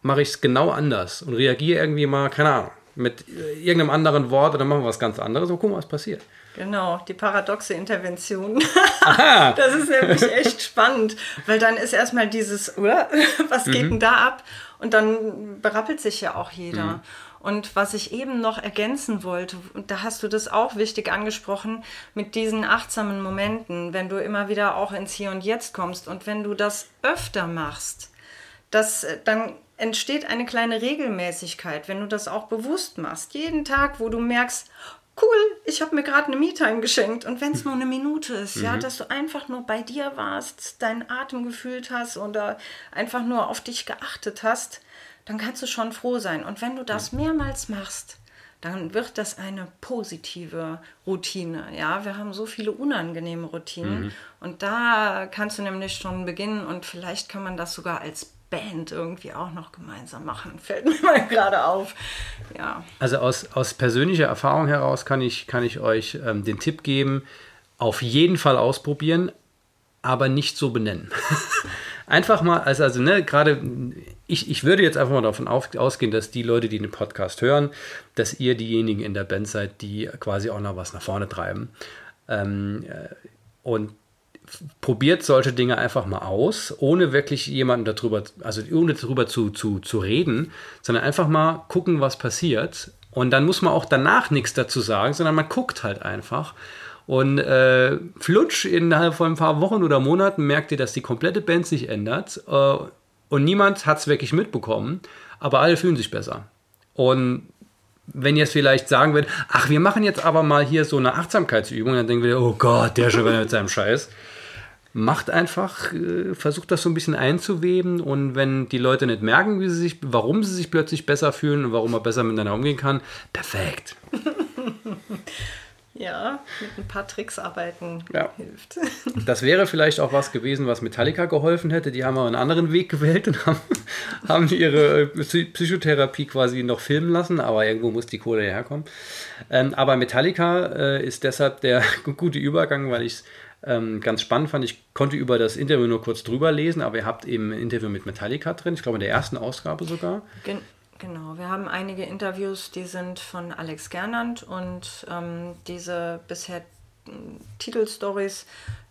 mache ich es genau anders und reagiere irgendwie mal, keine Ahnung, mit irgendeinem anderen Wort oder machen wir was ganz anderes und gucken, was passiert. Genau, die paradoxe Intervention. [LAUGHS] das ist nämlich echt spannend, weil dann ist erstmal dieses, [LAUGHS] was geht mhm. denn da ab? Und dann berappelt sich ja auch jeder. Mhm. Und was ich eben noch ergänzen wollte, und da hast du das auch wichtig angesprochen, mit diesen achtsamen Momenten, wenn du immer wieder auch ins Hier und Jetzt kommst und wenn du das öfter machst, das, äh, dann entsteht eine kleine Regelmäßigkeit, wenn du das auch bewusst machst. Jeden Tag, wo du merkst, cool, ich habe mir gerade eine Me-Time geschenkt und wenn es nur eine Minute ist, mhm. ja, dass du einfach nur bei dir warst, deinen Atem gefühlt hast oder einfach nur auf dich geachtet hast, dann kannst du schon froh sein. Und wenn du das mehrmals machst, dann wird das eine positive Routine. Ja, wir haben so viele unangenehme Routinen mhm. und da kannst du nämlich schon beginnen und vielleicht kann man das sogar als Band irgendwie auch noch gemeinsam machen. [LAUGHS] Fällt mir mal gerade auf. Ja. Also aus, aus persönlicher Erfahrung heraus kann ich, kann ich euch ähm, den Tipp geben, auf jeden Fall ausprobieren, aber nicht so benennen. [LAUGHS] einfach mal, also, also ne, gerade, ich, ich würde jetzt einfach mal davon auf, ausgehen, dass die Leute, die den Podcast hören, dass ihr diejenigen in der Band seid, die quasi auch noch was nach vorne treiben. Ähm, äh, und probiert solche Dinge einfach mal aus, ohne wirklich jemanden darüber, also ohne darüber zu, zu, zu reden, sondern einfach mal gucken, was passiert. Und dann muss man auch danach nichts dazu sagen, sondern man guckt halt einfach. Und äh, flutsch, innerhalb von ein paar Wochen oder Monaten merkt ihr, dass die komplette Band sich ändert. Äh, und niemand hat es wirklich mitbekommen, aber alle fühlen sich besser. Und wenn ihr es vielleicht sagen würdet, ach, wir machen jetzt aber mal hier so eine Achtsamkeitsübung, dann denken wir, oh Gott, der schon wieder mit seinem Scheiß macht einfach, äh, versucht das so ein bisschen einzuweben und wenn die Leute nicht merken, wie sie sich, warum sie sich plötzlich besser fühlen und warum man besser miteinander umgehen kann, perfekt. ja, mit ein paar Tricks arbeiten ja. hilft. [LAUGHS] Das wäre vielleicht auch was gewesen, was Metallica geholfen hätte. Die haben aber einen anderen Weg gewählt und haben, [LAUGHS] haben ihre äh, Psychotherapie quasi noch filmen lassen, aber irgendwo muss die Kohle herkommen. Ähm, aber Metallica äh, ist deshalb der [LAUGHS] gute Übergang, weil ich es ähm, ganz spannend fand, ich konnte über das Interview nur kurz drüber lesen, aber ihr habt eben ein Interview mit Metallica drin, ich glaube in der ersten Ausgabe sogar. Gen genau, wir haben einige Interviews, die sind von Alex Gernand und ähm, diese bisher hm, Titelstories,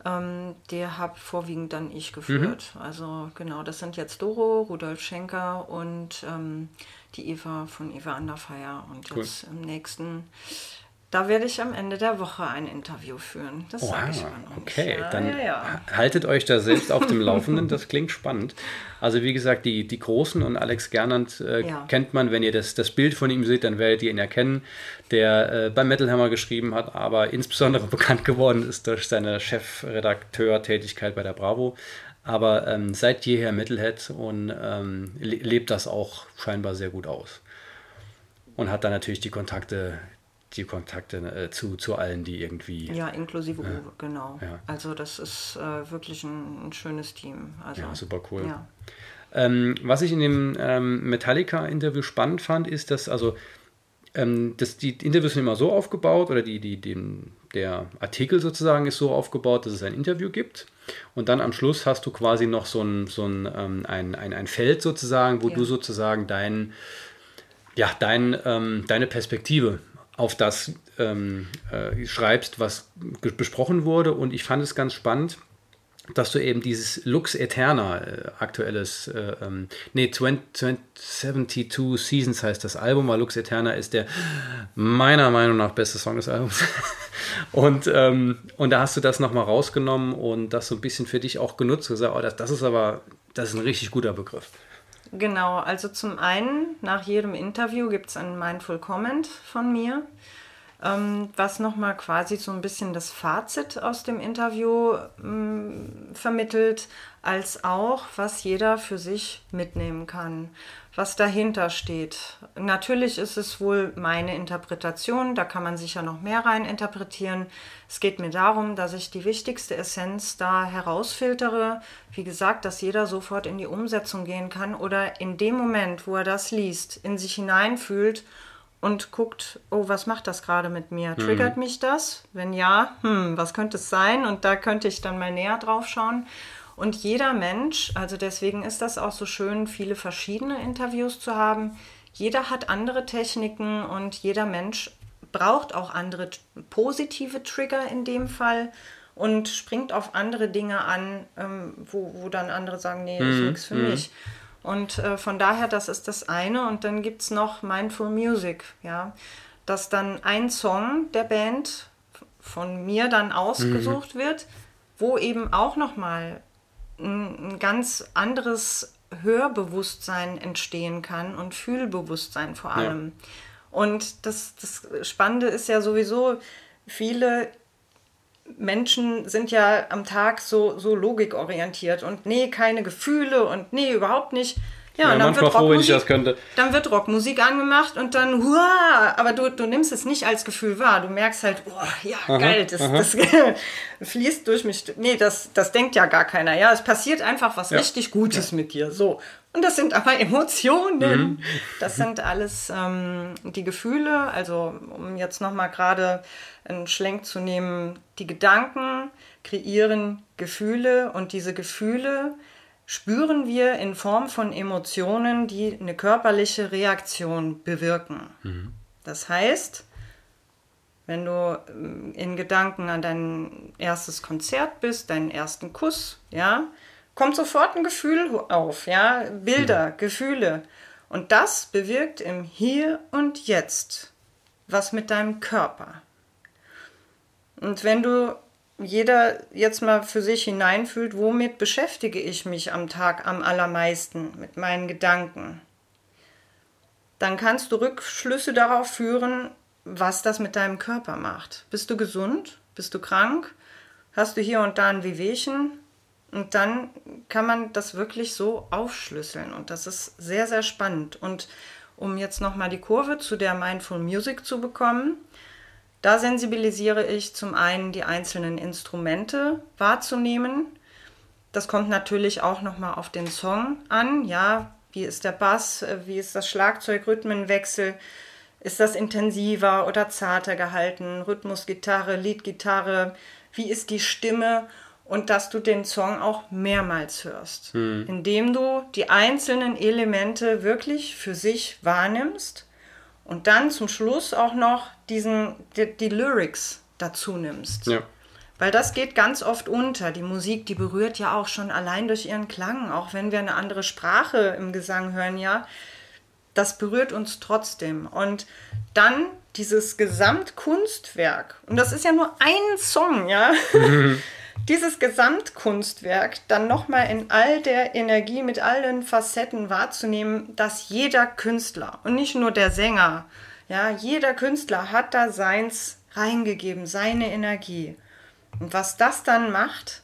ähm, die habe vorwiegend dann ich geführt. Mhm. Also genau, das sind jetzt Doro, Rudolf Schenker und ähm, die Eva von Eva Anderfeier. Und cool. jetzt im nächsten da werde ich am Ende der Woche ein Interview führen. Das wow, sage ich mal noch Okay, ja, dann ja, ja. haltet euch da selbst auf dem Laufenden. Das klingt spannend. Also wie gesagt, die, die Großen und Alex Gernand äh, kennt man. Wenn ihr das, das Bild von ihm seht, dann werdet ihr ihn erkennen, der äh, beim Metal Hammer geschrieben hat, aber insbesondere [LAUGHS] bekannt geworden ist durch seine Chefredakteur-Tätigkeit bei der Bravo. Aber ähm, seit jeher Metalhead und ähm, lebt das auch scheinbar sehr gut aus. Und hat dann natürlich die Kontakte die Kontakte äh, zu, zu allen, die irgendwie. Ja, inklusive äh, Uwe, genau. Ja. Also das ist äh, wirklich ein, ein, schönes Team. Also, ja, super cool. Ja. Ähm, was ich in dem ähm, Metallica-Interview spannend fand, ist, dass also ähm, das, die Interviews sind immer so aufgebaut oder die, die, den, der Artikel sozusagen ist so aufgebaut, dass es ein Interview gibt. Und dann am Schluss hast du quasi noch so ein, so ein, ähm, ein, ein, ein Feld sozusagen, wo ja. du sozusagen dein, ja, dein, ähm, deine Perspektive auf das ähm, äh, schreibst, was besprochen wurde. Und ich fand es ganz spannend, dass du eben dieses Lux Eterna, äh, aktuelles, äh, ähm, nee, 20, 72 Seasons heißt das Album, weil Lux Eterna ist der meiner Meinung nach beste Song des Albums. [LAUGHS] und, ähm, und da hast du das nochmal rausgenommen und das so ein bisschen für dich auch genutzt, gesagt, oh, das, das ist aber, das ist ein richtig guter Begriff. Genau, also zum einen, nach jedem Interview gibt es einen Mindful Comment von mir. Ähm, was nochmal quasi so ein bisschen das Fazit aus dem Interview ähm, vermittelt, als auch, was jeder für sich mitnehmen kann, was dahinter steht. Natürlich ist es wohl meine Interpretation, da kann man sicher noch mehr rein interpretieren. Es geht mir darum, dass ich die wichtigste Essenz da herausfiltere. Wie gesagt, dass jeder sofort in die Umsetzung gehen kann oder in dem Moment, wo er das liest, in sich hineinfühlt und guckt, oh, was macht das gerade mit mir? Mhm. Triggert mhm. mich das? Wenn ja, hm, was könnte es sein? Und da könnte ich dann mal näher drauf schauen. Und jeder Mensch, also deswegen ist das auch so schön, viele verschiedene Interviews zu haben. Jeder hat andere Techniken und jeder Mensch braucht auch andere positive Trigger in dem Fall und springt auf andere Dinge an, ähm, wo, wo dann andere sagen, nee, das ist mhm. nichts für mhm. mich. Und äh, von daher, das ist das eine. Und dann gibt es noch Mindful Music, ja. Dass dann ein Song der Band von mir dann ausgesucht mhm. wird, wo eben auch nochmal ein ganz anderes Hörbewusstsein entstehen kann und Fühlbewusstsein vor allem. Ja. Und das, das Spannende ist ja sowieso, viele Menschen sind ja am Tag so, so logikorientiert und nee, keine Gefühle und nee, überhaupt nicht. Ja, und dann wird, froh, Rockmusik, dann wird Rockmusik angemacht und dann, hurra, aber du, du nimmst es nicht als Gefühl wahr. Du merkst halt, oh, ja, aha, geil, das, das [LAUGHS] fließt durch mich. Nee, das, das denkt ja gar keiner. Ja, es passiert einfach was ja. richtig Gutes ja. mit dir. So. Und das sind aber [LAUGHS] Emotionen. Mhm. Das sind alles ähm, die Gefühle. Also, um jetzt nochmal gerade einen Schlenk zu nehmen, die Gedanken kreieren Gefühle und diese Gefühle spüren wir in Form von Emotionen, die eine körperliche Reaktion bewirken. Mhm. Das heißt, wenn du ähm, in Gedanken an dein erstes Konzert bist, deinen ersten Kuss, ja, kommt sofort ein Gefühl auf, ja, Bilder, mhm. Gefühle. Und das bewirkt im Hier und Jetzt was mit deinem Körper. Und wenn du jeder jetzt mal für sich hineinfühlt, womit beschäftige ich mich am Tag am allermeisten mit meinen Gedanken, dann kannst du Rückschlüsse darauf führen, was das mit deinem Körper macht. Bist du gesund? Bist du krank? Hast du hier und da ein Wehwehchen? Und dann kann man das wirklich so aufschlüsseln. Und das ist sehr, sehr spannend. Und um jetzt nochmal die Kurve zu der Mindful Music zu bekommen, da sensibilisiere ich zum einen die einzelnen Instrumente wahrzunehmen. Das kommt natürlich auch nochmal auf den Song an. Ja, wie ist der Bass, wie ist das Schlagzeug, Rhythmenwechsel, ist das intensiver oder zarter gehalten, Rhythmusgitarre, Leadgitarre, wie ist die Stimme und dass du den Song auch mehrmals hörst, hm. indem du die einzelnen Elemente wirklich für sich wahrnimmst und dann zum Schluss auch noch diesen, die, die Lyrics dazu nimmst. Ja. Weil das geht ganz oft unter. Die Musik, die berührt ja auch schon allein durch ihren Klang, auch wenn wir eine andere Sprache im Gesang hören, ja. Das berührt uns trotzdem. Und dann dieses Gesamtkunstwerk, und das ist ja nur ein Song, ja. [LAUGHS] [LAUGHS] dieses Gesamtkunstwerk dann nochmal in all der Energie mit allen Facetten wahrzunehmen, dass jeder Künstler und nicht nur der Sänger, ja, jeder Künstler hat da seins reingegeben, seine Energie. Und was das dann macht,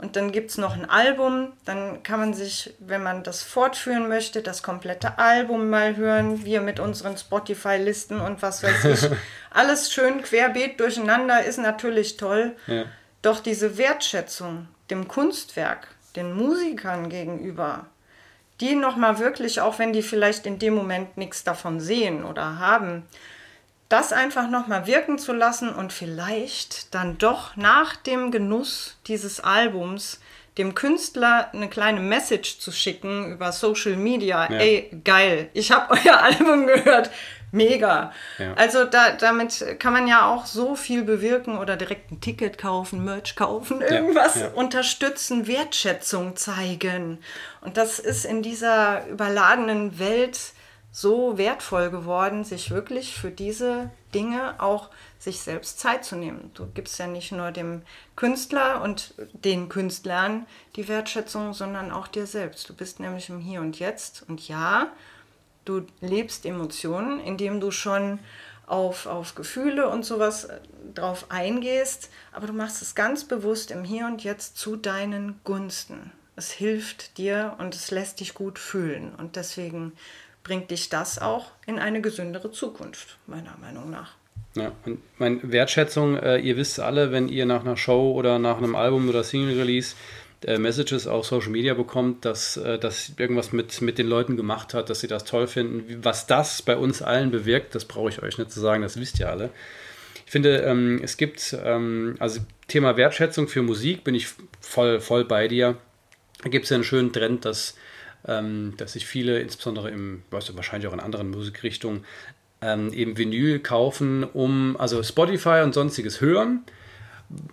und dann gibt es noch ein Album, dann kann man sich, wenn man das fortführen möchte, das komplette Album mal hören, wir mit unseren Spotify-Listen und was weiß ich. [LAUGHS] Alles schön querbeet durcheinander ist natürlich toll. Ja. Doch diese Wertschätzung dem Kunstwerk, den Musikern gegenüber, die nochmal wirklich, auch wenn die vielleicht in dem Moment nichts davon sehen oder haben, das einfach nochmal wirken zu lassen und vielleicht dann doch nach dem Genuss dieses Albums dem Künstler eine kleine Message zu schicken über Social Media. Ja. Ey, geil, ich habe [LAUGHS] euer Album gehört mega. Ja. Also da, damit kann man ja auch so viel bewirken oder direkt ein Ticket kaufen, Merch kaufen, irgendwas ja, ja. unterstützen, Wertschätzung zeigen. Und das ist in dieser überladenen Welt so wertvoll geworden, sich wirklich für diese Dinge auch sich selbst Zeit zu nehmen. Du gibst ja nicht nur dem Künstler und den Künstlern die Wertschätzung, sondern auch dir selbst. Du bist nämlich im Hier und Jetzt. Und ja, Du lebst Emotionen, indem du schon auf, auf Gefühle und sowas äh, drauf eingehst, aber du machst es ganz bewusst im Hier und Jetzt zu deinen Gunsten. Es hilft dir und es lässt dich gut fühlen. Und deswegen bringt dich das auch in eine gesündere Zukunft, meiner Meinung nach. Ja, und meine Wertschätzung, äh, ihr wisst alle, wenn ihr nach einer Show oder nach einem Album oder Single-Release äh, Messages auf Social Media bekommt, dass äh, das irgendwas mit, mit den Leuten gemacht hat, dass sie das toll finden. Was das bei uns allen bewirkt, das brauche ich euch nicht zu sagen, das wisst ihr alle. Ich finde, ähm, es gibt, ähm, also Thema Wertschätzung für Musik bin ich voll, voll bei dir. Da gibt es ja einen schönen Trend, dass, ähm, dass sich viele, insbesondere im, weißt du, wahrscheinlich auch in anderen Musikrichtungen, ähm, eben Vinyl kaufen, um, also Spotify und sonstiges hören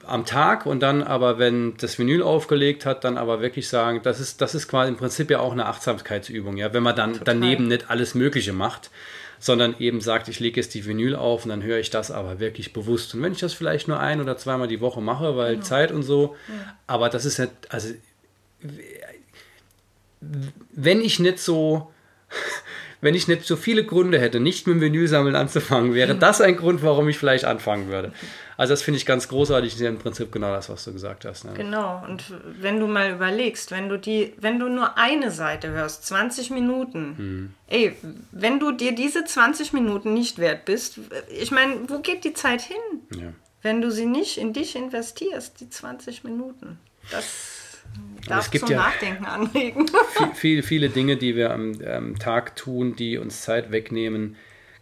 am Tag und dann aber, wenn das Vinyl aufgelegt hat, dann aber wirklich sagen, das ist, das ist quasi im Prinzip ja auch eine Achtsamkeitsübung, ja, wenn man dann Total. daneben nicht alles Mögliche macht, sondern eben sagt, ich lege jetzt die Vinyl auf und dann höre ich das aber wirklich bewusst. Und wenn ich das vielleicht nur ein oder zweimal die Woche mache, weil genau. Zeit und so, ja. aber das ist nicht, also wenn ich nicht so wenn ich nicht so viele Gründe hätte, nicht mit dem Vinylsammeln anzufangen, wäre [LAUGHS] das ein Grund, warum ich vielleicht anfangen würde. Also das finde ich ganz großartig, das ist ja im Prinzip genau das, was du gesagt hast. Ne? Genau, und wenn du mal überlegst, wenn du die, wenn du nur eine Seite hörst, 20 Minuten, hm. ey, wenn du dir diese 20 Minuten nicht wert bist, ich meine, wo geht die Zeit hin? Ja. Wenn du sie nicht in dich investierst, die 20 Minuten. Das darf es gibt zum ja Nachdenken anregen. [LAUGHS] Viele, viele Dinge, die wir am, am, Tag tun, die uns Zeit wegnehmen,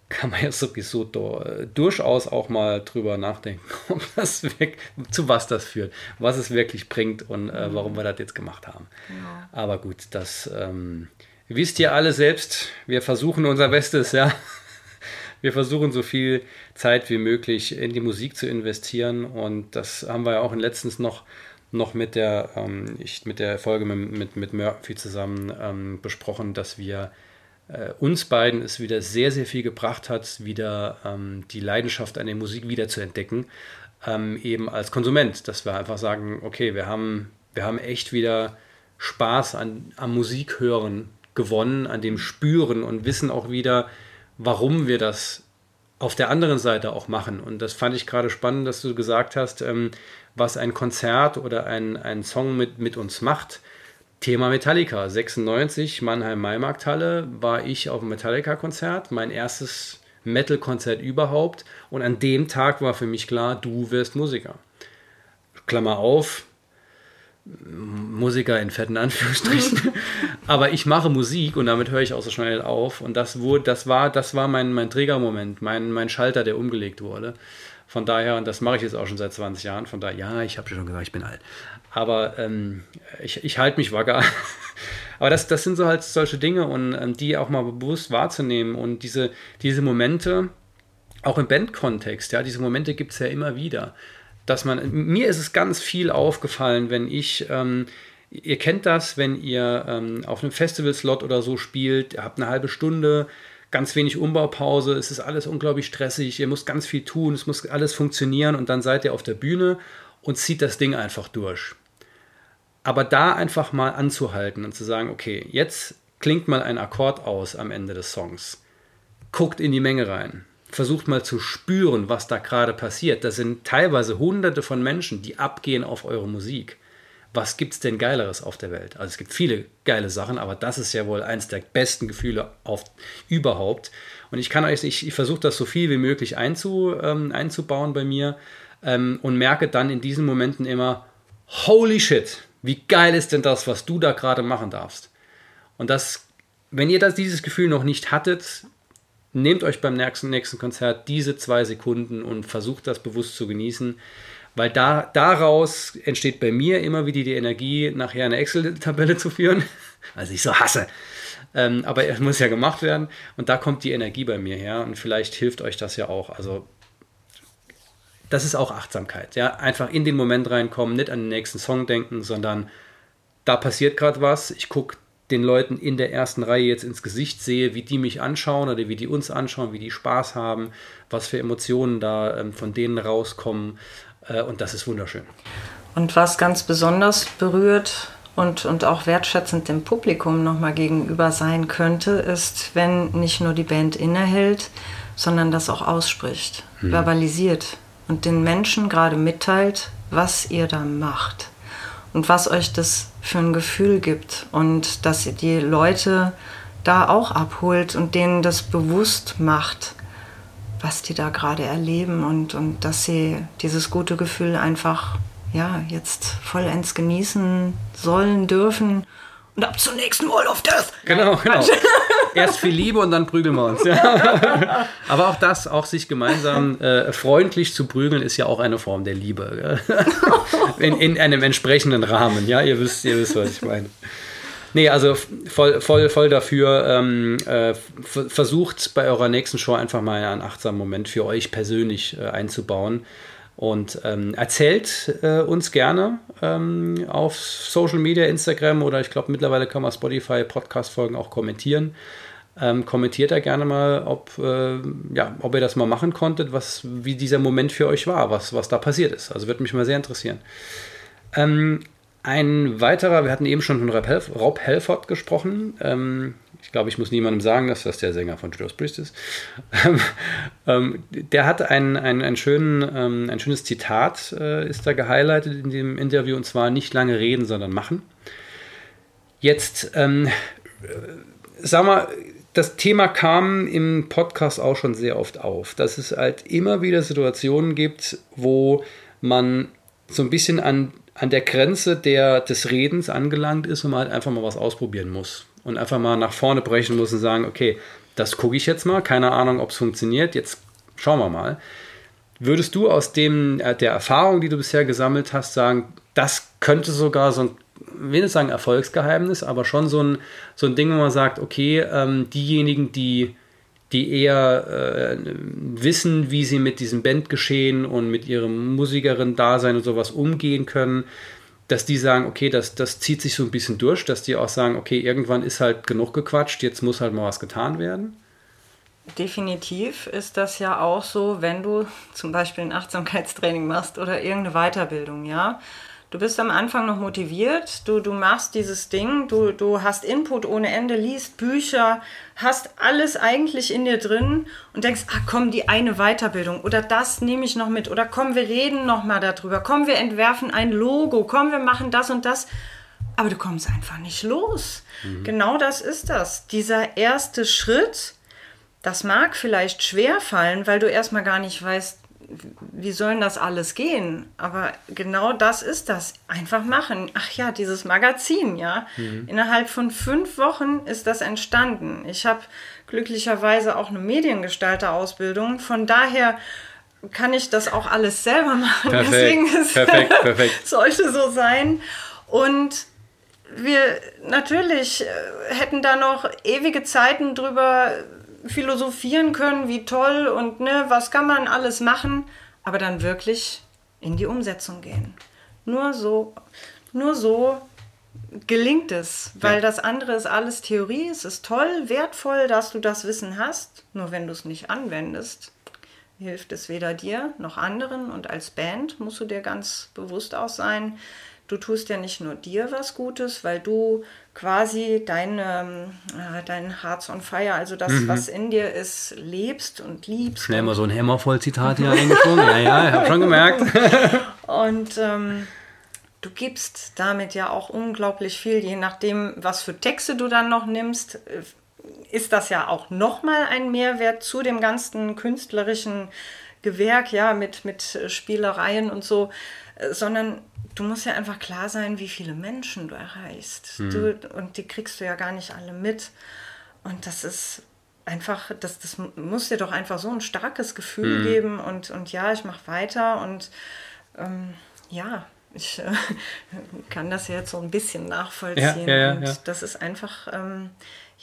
kann man ja sowieso do, durchaus auch mal drüber nachdenken, [LAUGHS] ob das weg, zu was das führt, was es wirklich bringt und äh, warum wir das jetzt gemacht haben. Ja. Aber gut, das ähm, wisst ihr alle selbst. Wir versuchen unser Bestes, ja. [LAUGHS] Wir versuchen so viel Zeit wie möglich in die Musik zu investieren und das haben wir ja auch letztens noch noch mit der, ähm, ich, mit der Folge mit, mit, mit Murphy zusammen ähm, besprochen, dass wir äh, uns beiden es wieder sehr, sehr viel gebracht hat, wieder ähm, die Leidenschaft an der Musik wieder zu entdecken, ähm, eben als Konsument, dass wir einfach sagen, okay, wir haben, wir haben echt wieder Spaß an, am Musikhören gewonnen, an dem Spüren und wissen auch wieder, warum wir das auf der anderen Seite auch machen. Und das fand ich gerade spannend, dass du gesagt hast, ähm, was ein Konzert oder ein, ein Song mit, mit uns macht. Thema Metallica. 96, Mannheim Maimarkthalle, war ich auf einem Metallica-Konzert. Mein erstes Metal-Konzert überhaupt. Und an dem Tag war für mich klar, du wirst Musiker. Klammer auf, Musiker in fetten Anführungsstrichen. [LAUGHS] Aber ich mache Musik und damit höre ich auch so schnell auf. Und das wurde, das war, das war mein, mein Trägermoment, mein, mein Schalter, der umgelegt wurde. Von daher, und das mache ich jetzt auch schon seit 20 Jahren, von daher, ja, ich habe schon gesagt, ich bin alt. Aber ähm, ich, ich halte mich wacker. [LAUGHS] Aber das, das sind so halt solche Dinge und ähm, die auch mal bewusst wahrzunehmen und diese, diese Momente, auch im Bandkontext, ja, diese Momente gibt es ja immer wieder dass man, mir ist es ganz viel aufgefallen, wenn ich, ähm, ihr kennt das, wenn ihr ähm, auf einem Festivalslot oder so spielt, ihr habt eine halbe Stunde, ganz wenig Umbaupause, es ist alles unglaublich stressig, ihr müsst ganz viel tun, es muss alles funktionieren und dann seid ihr auf der Bühne und zieht das Ding einfach durch. Aber da einfach mal anzuhalten und zu sagen, okay, jetzt klingt mal ein Akkord aus am Ende des Songs. Guckt in die Menge rein versucht mal zu spüren, was da gerade passiert. Das sind teilweise hunderte von Menschen, die abgehen auf eure Musik. Was gibt es denn Geileres auf der Welt? Also es gibt viele geile Sachen, aber das ist ja wohl eins der besten Gefühle auf, überhaupt. Und ich kann euch, ich, ich versuche das so viel wie möglich einzu, ähm, einzubauen bei mir ähm, und merke dann in diesen Momenten immer, holy shit, wie geil ist denn das, was du da gerade machen darfst? Und das, wenn ihr das, dieses Gefühl noch nicht hattet, nehmt euch beim nächsten, nächsten Konzert diese zwei Sekunden und versucht das bewusst zu genießen, weil da, daraus entsteht bei mir immer wieder die Energie, nachher eine Excel-Tabelle zu führen, [LAUGHS] was ich so hasse. Ähm, aber es muss ja gemacht werden und da kommt die Energie bei mir her und vielleicht hilft euch das ja auch. Also das ist auch Achtsamkeit. Ja? Einfach in den Moment reinkommen, nicht an den nächsten Song denken, sondern da passiert gerade was. Ich gucke den Leuten in der ersten Reihe jetzt ins Gesicht sehe, wie die mich anschauen oder wie die uns anschauen, wie die Spaß haben, was für Emotionen da ähm, von denen rauskommen. Äh, und das ist wunderschön. Und was ganz besonders berührt und, und auch wertschätzend dem Publikum nochmal gegenüber sein könnte, ist, wenn nicht nur die Band innehält, sondern das auch ausspricht, mhm. verbalisiert und den Menschen gerade mitteilt, was ihr da macht und was euch das für ein Gefühl gibt und dass ihr die Leute da auch abholt und denen das bewusst macht, was die da gerade erleben und, und dass sie dieses gute Gefühl einfach ja, jetzt vollends genießen sollen, dürfen. Und ab zum nächsten Wall of Death. Genau, genau. [LAUGHS] Erst viel Liebe und dann prügeln wir uns. Ja. [LAUGHS] Aber auch das, auch sich gemeinsam äh, freundlich zu prügeln, ist ja auch eine Form der Liebe. [LAUGHS] in, in, einem entsprechenden Rahmen. Ja, ihr wisst, ihr wisst, was ich meine. Nee, also voll, voll, voll dafür. Ähm, äh, versucht bei eurer nächsten Show einfach mal einen achtsamen Moment für euch persönlich äh, einzubauen. Und ähm, erzählt äh, uns gerne ähm, auf Social Media, Instagram oder ich glaube mittlerweile kann man Spotify Podcast-Folgen auch kommentieren. Ähm, kommentiert da gerne mal, ob, äh, ja, ob ihr das mal machen konntet, was, wie dieser Moment für euch war, was, was da passiert ist. Also würde mich mal sehr interessieren. Ähm, ein weiterer, wir hatten eben schon von Rob, Rob Helford gesprochen. Ähm, ich glaube, ich muss niemandem sagen, dass das der Sänger von Judas Priest ist. ähm, der hat ein, ein, ein, schönen, ähm, ein schönes Zitat, äh, ist da gehighlightet in dem Interview, und zwar nicht lange reden, sondern machen. Jetzt, ähm, äh, sag mal, das Thema kam im Podcast auch schon sehr oft auf, dass es halt immer wieder Situationen gibt, wo man so ein bisschen an an der Grenze der, des Redens angelangt ist und man halt einfach mal was ausprobieren muss. Und einfach mal nach vorne brechen muss und sagen, okay, das gucke ich jetzt mal, keine Ahnung, ob es funktioniert, jetzt schauen wir mal. Würdest du aus dem, äh, der Erfahrung, die du bisher gesammelt hast, sagen, das könnte sogar so ein, will nicht sagen Erfolgsgeheimnis, aber schon so ein, so ein Ding, wo man sagt, okay, ähm, diejenigen, die die eher äh, wissen, wie sie mit diesem Bandgeschehen und mit ihrem Musikerin-Dasein und sowas umgehen können, dass die sagen, okay, das, das zieht sich so ein bisschen durch, dass die auch sagen, okay, irgendwann ist halt genug gequatscht, jetzt muss halt mal was getan werden? Definitiv ist das ja auch so, wenn du zum Beispiel ein Achtsamkeitstraining machst oder irgendeine Weiterbildung, ja. Du bist am Anfang noch motiviert, du, du machst dieses Ding, du, du hast Input ohne Ende, liest Bücher, hast alles eigentlich in dir drin und denkst, ah komm, die eine Weiterbildung oder das nehme ich noch mit oder komm, wir reden noch mal darüber, komm, wir entwerfen ein Logo, komm, wir machen das und das. Aber du kommst einfach nicht los. Mhm. Genau das ist das. Dieser erste Schritt, das mag vielleicht schwer fallen, weil du erstmal gar nicht weißt, wie soll das alles gehen? Aber genau das ist das. Einfach machen. Ach ja, dieses Magazin, ja. Mhm. Innerhalb von fünf Wochen ist das entstanden. Ich habe glücklicherweise auch eine Mediengestalter-Ausbildung. Von daher kann ich das auch alles selber [LAUGHS] machen. Perfekt, Deswegen ist, perfekt, perfekt. [LAUGHS] sollte so sein. Und wir natürlich äh, hätten da noch ewige Zeiten drüber philosophieren können, wie toll und ne, was kann man alles machen, aber dann wirklich in die Umsetzung gehen. Nur so, nur so gelingt es, weil ja. das andere ist alles Theorie, es ist toll, wertvoll, dass du das Wissen hast, nur wenn du es nicht anwendest, hilft es weder dir noch anderen und als Band musst du dir ganz bewusst auch sein, du tust ja nicht nur dir was Gutes, weil du quasi dein, ähm, äh, dein Hearts on Fire, also das, mhm. was in dir ist, lebst und liebst. Schnell mal so ein Hämmervoll-Zitat hier eingesprungen. ja, ja, ich habe schon gemerkt. [LAUGHS] und ähm, du gibst damit ja auch unglaublich viel, je nachdem, was für Texte du dann noch nimmst, äh, ist das ja auch nochmal ein Mehrwert zu dem ganzen künstlerischen Gewerk, ja, mit, mit Spielereien und so, äh, sondern du musst ja einfach klar sein, wie viele Menschen du erreichst. Mhm. Du, und die kriegst du ja gar nicht alle mit. Und das ist einfach, das, das muss dir doch einfach so ein starkes Gefühl mhm. geben. Und, und ja, ich mache weiter. Und ähm, ja, ich äh, [LAUGHS] kann das jetzt so ein bisschen nachvollziehen. Ja, ja, ja, und das ist einfach. Ähm,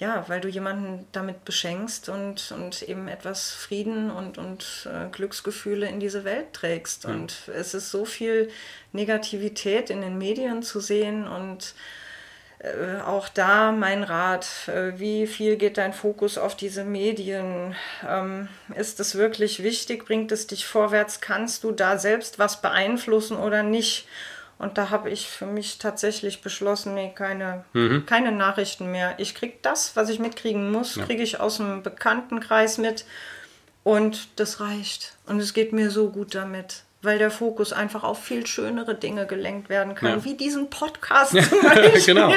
ja, weil du jemanden damit beschenkst und, und eben etwas Frieden und, und äh, Glücksgefühle in diese Welt trägst. Ja. Und es ist so viel Negativität in den Medien zu sehen und äh, auch da mein Rat, äh, wie viel geht dein Fokus auf diese Medien? Ähm, ist es wirklich wichtig? Bringt es dich vorwärts? Kannst du da selbst was beeinflussen oder nicht? Und da habe ich für mich tatsächlich beschlossen, nee, keine, mhm. keine Nachrichten mehr. Ich kriege das, was ich mitkriegen muss, ja. kriege ich aus dem Bekanntenkreis mit. Und das reicht. Und es geht mir so gut damit weil der Fokus einfach auf viel schönere Dinge gelenkt werden kann, ja. wie diesen Podcast [LAUGHS] zum Beispiel. genau.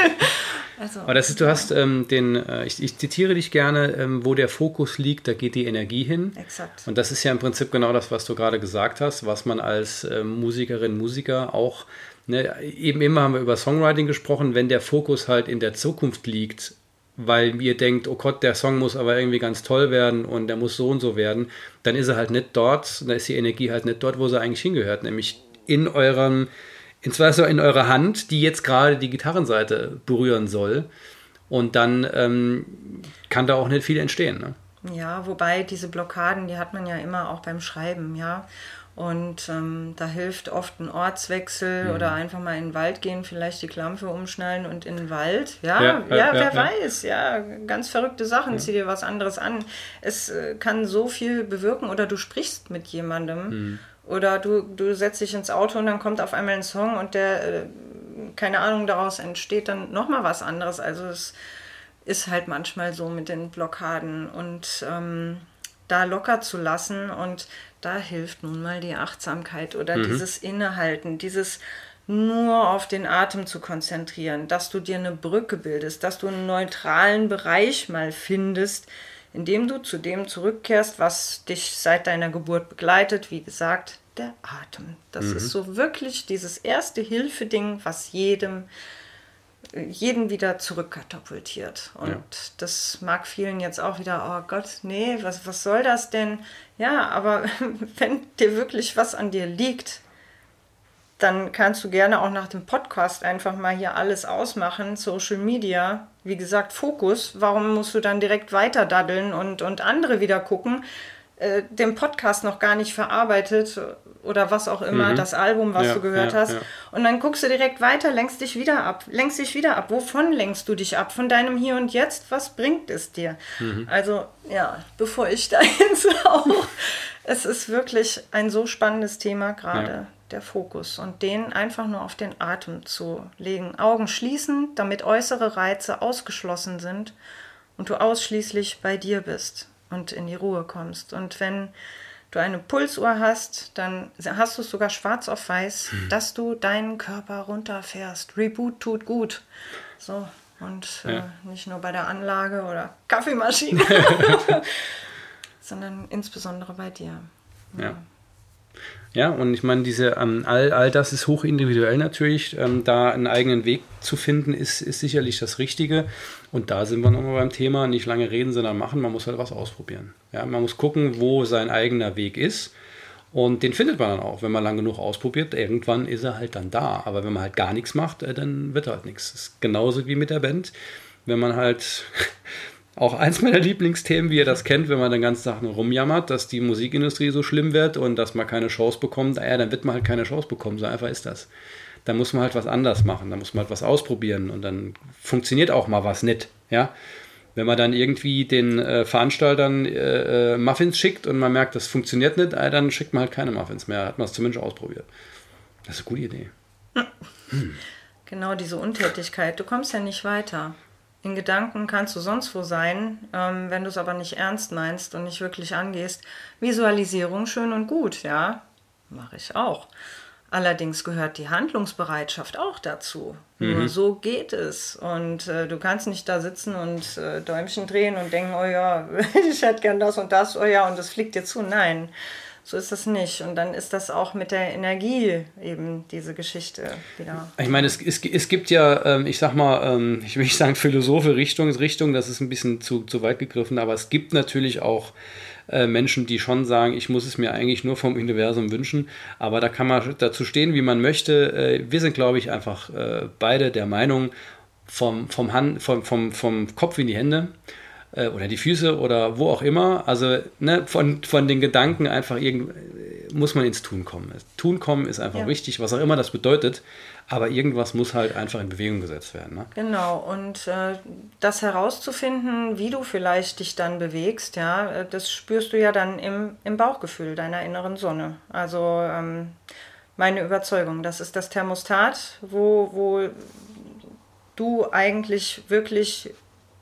Also, Aber das ist, du hast ähm, den, äh, ich, ich, zitiere dich gerne, ähm, wo der Fokus liegt, da geht die Energie hin. Exakt. Und das ist ja im Prinzip genau das, was du gerade gesagt hast, was man als äh, Musikerin, Musiker auch, ne, eben immer haben wir über Songwriting gesprochen, wenn der Fokus halt in der Zukunft liegt, weil ihr denkt, oh Gott, der Song muss aber irgendwie ganz toll werden und der muss so und so werden, dann ist er halt nicht dort, dann ist die Energie halt nicht dort, wo sie eigentlich hingehört, nämlich in eurem, in so in eurer Hand, die jetzt gerade die Gitarrenseite berühren soll. Und dann ähm, kann da auch nicht viel entstehen. Ne? Ja, wobei diese Blockaden, die hat man ja immer auch beim Schreiben, ja. Und ähm, da hilft oft ein Ortswechsel mhm. oder einfach mal in den Wald gehen, vielleicht die Klampe umschnallen und in den Wald. Ja, ja, ja, ja wer weiß, ja, ganz verrückte Sachen, zieh dir was anderes an. Es äh, kann so viel bewirken oder du sprichst mit jemandem mhm. oder du, du setzt dich ins Auto und dann kommt auf einmal ein Song und der, äh, keine Ahnung, daraus entsteht dann nochmal was anderes. Also es ist halt manchmal so mit den Blockaden und ähm, da locker zu lassen und da hilft nun mal die Achtsamkeit oder mhm. dieses Innehalten, dieses nur auf den Atem zu konzentrieren, dass du dir eine Brücke bildest, dass du einen neutralen Bereich mal findest, in dem du zu dem zurückkehrst, was dich seit deiner Geburt begleitet, wie gesagt, der Atem. Das mhm. ist so wirklich dieses erste Hilfeding, was jedem jeden wieder zurückkatapultiert. Und ja. das mag vielen jetzt auch wieder, oh Gott, nee, was, was soll das denn? Ja, aber [LAUGHS] wenn dir wirklich was an dir liegt, dann kannst du gerne auch nach dem Podcast einfach mal hier alles ausmachen. Social Media, wie gesagt, Fokus. Warum musst du dann direkt weiter daddeln und, und andere wieder gucken? Äh, den Podcast noch gar nicht verarbeitet oder was auch immer, mhm. das Album, was ja, du gehört ja, hast. Ja. Und dann guckst du direkt weiter, lenkst dich wieder ab, lenkst dich wieder ab. Wovon lenkst du dich ab? Von deinem Hier und Jetzt? Was bringt es dir? Mhm. Also, ja, bevor ich [LAUGHS] da auch, es ist wirklich ein so spannendes Thema gerade. Der Fokus und den einfach nur auf den Atem zu legen. Augen schließen, damit äußere Reize ausgeschlossen sind und du ausschließlich bei dir bist und in die Ruhe kommst. Und wenn du eine Pulsuhr hast, dann hast du es sogar schwarz auf weiß, hm. dass du deinen Körper runterfährst. Reboot tut gut. So, und äh, ja. äh, nicht nur bei der Anlage oder Kaffeemaschine, [LAUGHS] sondern insbesondere bei dir. ja. ja. Ja, und ich meine, diese, ähm, all, all das ist hochindividuell natürlich. Ähm, da einen eigenen Weg zu finden, ist, ist sicherlich das Richtige. Und da sind wir nochmal beim Thema, nicht lange reden, sondern machen. Man muss halt was ausprobieren. Ja, man muss gucken, wo sein eigener Weg ist. Und den findet man dann auch, wenn man lange genug ausprobiert. Irgendwann ist er halt dann da. Aber wenn man halt gar nichts macht, äh, dann wird halt nichts. Das ist genauso wie mit der Band. Wenn man halt auch eins meiner [LAUGHS] Lieblingsthemen, wie ihr das kennt, wenn man den ganzen Tag nur rumjammert, dass die Musikindustrie so schlimm wird und dass man keine Chance bekommt, ja, dann wird man halt keine Chance bekommen. So einfach ist das. Da muss man halt was anders machen, da muss man halt was ausprobieren und dann funktioniert auch mal was nicht. Ja? Wenn man dann irgendwie den äh, Veranstaltern äh, äh Muffins schickt und man merkt, das funktioniert nicht, äh, dann schickt man halt keine Muffins mehr. Hat man es zumindest ausprobiert. Das ist eine gute Idee. Hm. Genau diese Untätigkeit. Du kommst ja nicht weiter. In Gedanken kannst du sonst wo sein, ähm, wenn du es aber nicht ernst meinst und nicht wirklich angehst. Visualisierung schön und gut, ja, mache ich auch. Allerdings gehört die Handlungsbereitschaft auch dazu. Mhm. Nur so geht es. Und äh, du kannst nicht da sitzen und äh, Däumchen drehen und denken, oh ja, [LAUGHS] ich hätte gern das und das, oh ja, und das fliegt dir zu. Nein, so ist das nicht. Und dann ist das auch mit der Energie eben diese Geschichte wieder. Ich meine, es, es, es gibt ja, ähm, ich sag mal, ähm, [LAUGHS] ich will nicht sagen Philosophe Richtung, Richtung, das ist ein bisschen zu, zu weit gegriffen, aber es gibt natürlich auch äh, Menschen, die schon sagen, ich muss es mir eigentlich nur vom Universum wünschen. Aber da kann man dazu stehen, wie man möchte. Äh, wir sind, glaube ich, einfach äh, beide der Meinung, vom, vom, Hand, vom, vom, vom Kopf in die Hände äh, oder die Füße oder wo auch immer. Also ne, von, von den Gedanken einfach irgend, muss man ins Tun kommen. Tun kommen ist einfach ja. wichtig, was auch immer das bedeutet. Aber irgendwas muss halt einfach in Bewegung gesetzt werden. Ne? Genau, und äh, das herauszufinden, wie du vielleicht dich dann bewegst, ja, äh, das spürst du ja dann im, im Bauchgefühl deiner inneren Sonne. Also ähm, meine Überzeugung, das ist das Thermostat, wo, wo du eigentlich wirklich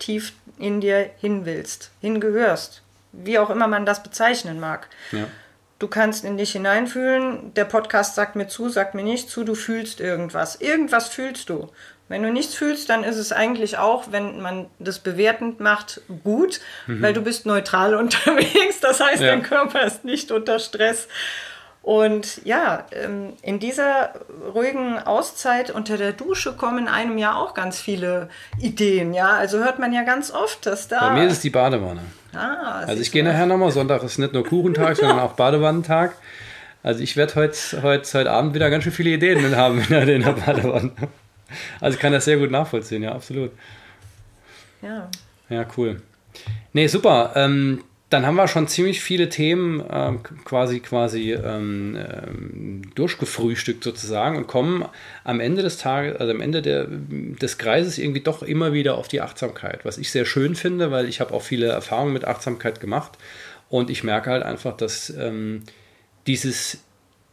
tief in dir hin willst, hingehörst. wie auch immer man das bezeichnen mag. Ja. Du kannst in dich hineinfühlen, der Podcast sagt mir zu, sagt mir nicht zu, du fühlst irgendwas. Irgendwas fühlst du. Wenn du nichts fühlst, dann ist es eigentlich auch, wenn man das bewertend macht, gut, mhm. weil du bist neutral [LAUGHS] unterwegs. Das heißt, ja. dein Körper ist nicht unter Stress. Und ja, ähm, in dieser ruhigen Auszeit unter der Dusche kommen einem ja auch ganz viele Ideen. Ja, also hört man ja ganz oft, dass da. Bei mir ist es die Badewanne. Ah, also ich gehe nachher nochmal. Sonntag ist nicht nur Kuchentag, sondern auch Badewannentag. Also ich werde heute, heute, heute Abend wieder ganz schön viele Ideen haben in der Badewanne. Also ich kann das sehr gut nachvollziehen, ja, absolut. Ja. Ja, cool. Nee, super. Ähm, dann haben wir schon ziemlich viele Themen ähm, quasi quasi ähm, ähm, durchgefrühstückt sozusagen und kommen am Ende des Tages, also am Ende der, des Kreises irgendwie doch immer wieder auf die Achtsamkeit, was ich sehr schön finde, weil ich habe auch viele Erfahrungen mit Achtsamkeit gemacht und ich merke halt einfach, dass ähm, dieses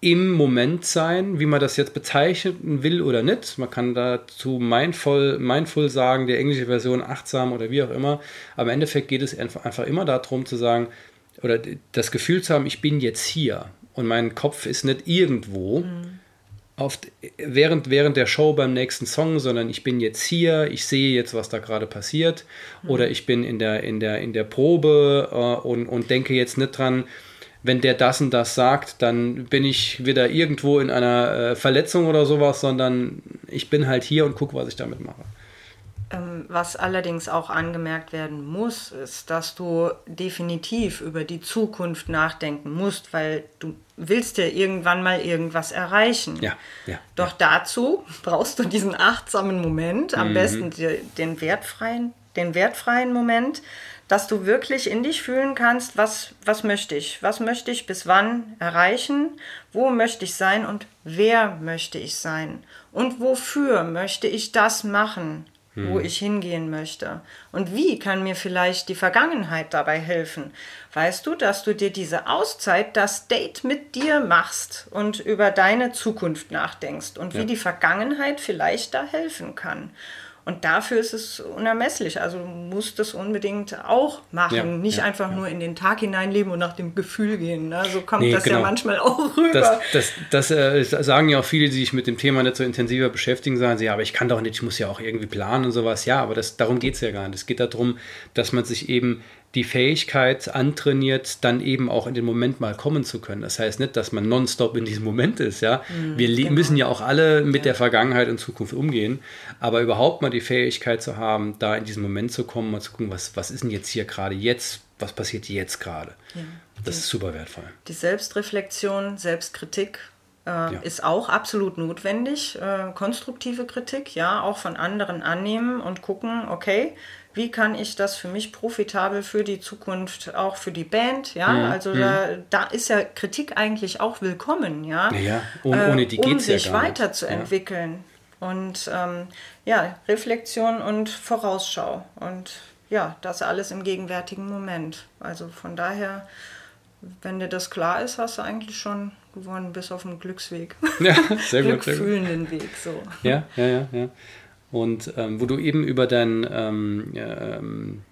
im Moment sein, wie man das jetzt bezeichnen will oder nicht. Man kann dazu mindful, mindful sagen, der englische Version achtsam oder wie auch immer. Aber im Endeffekt geht es einfach immer darum zu sagen, oder das Gefühl zu haben, ich bin jetzt hier und mein Kopf ist nicht irgendwo. Mhm. Oft während, während der Show beim nächsten Song, sondern ich bin jetzt hier, ich sehe jetzt, was da gerade passiert, mhm. oder ich bin in der, in der, in der Probe äh, und, und denke jetzt nicht dran, wenn der das und das sagt, dann bin ich wieder irgendwo in einer äh, Verletzung oder sowas, sondern ich bin halt hier und gucke, was ich damit mache. Ähm, was allerdings auch angemerkt werden muss, ist, dass du definitiv über die Zukunft nachdenken musst, weil du willst ja irgendwann mal irgendwas erreichen. Ja, ja. Doch ja. dazu brauchst du diesen achtsamen Moment, am mhm. besten den wertfreien, den wertfreien Moment, dass du wirklich in dich fühlen kannst, was, was möchte ich, was möchte ich bis wann erreichen, wo möchte ich sein und wer möchte ich sein und wofür möchte ich das machen, hm. wo ich hingehen möchte und wie kann mir vielleicht die Vergangenheit dabei helfen. Weißt du, dass du dir diese Auszeit, das Date mit dir machst und über deine Zukunft nachdenkst und ja. wie die Vergangenheit vielleicht da helfen kann. Und dafür ist es unermesslich. Also du musst es unbedingt auch machen. Ja, nicht ja, einfach ja. nur in den Tag hineinleben und nach dem Gefühl gehen. Ne? So kommt nee, das genau. ja manchmal auch rüber. Das, das, das äh, sagen ja auch viele, die sich mit dem Thema nicht so intensiver beschäftigen, sagen sie, ja, aber ich kann doch nicht, ich muss ja auch irgendwie planen und sowas. Ja, aber das, darum geht es ja gar nicht. Es geht darum, dass man sich eben die Fähigkeit antrainiert, dann eben auch in den Moment mal kommen zu können. Das heißt nicht, dass man nonstop in diesem Moment ist. Ja? Mhm, Wir genau. müssen ja auch alle mit ja. der Vergangenheit und Zukunft umgehen, aber überhaupt mal die Fähigkeit zu haben, da in diesen Moment zu kommen, mal zu gucken, was, was ist denn jetzt hier gerade jetzt, was passiert jetzt gerade. Ja. Das ist super wertvoll. Die Selbstreflexion, Selbstkritik äh, ja. ist auch absolut notwendig. Äh, konstruktive Kritik, ja, auch von anderen annehmen und gucken, okay, wie kann ich das für mich profitabel für die Zukunft, auch für die Band, ja, mhm. also mhm. Da, da ist ja Kritik eigentlich auch willkommen, ja, ja ohne, ohne die äh, um geht's sich ja weiterzuentwickeln ja. und ähm, ja, Reflexion und Vorausschau und ja, das alles im gegenwärtigen Moment, also von daher, wenn dir das klar ist, hast du eigentlich schon gewonnen, bis auf den Glücksweg. Ja, sehr gut. [LAUGHS] Glückfühlenden Weg, so. Ja, ja, ja, ja. Und ähm, wo du eben über dein, ähm, ähm,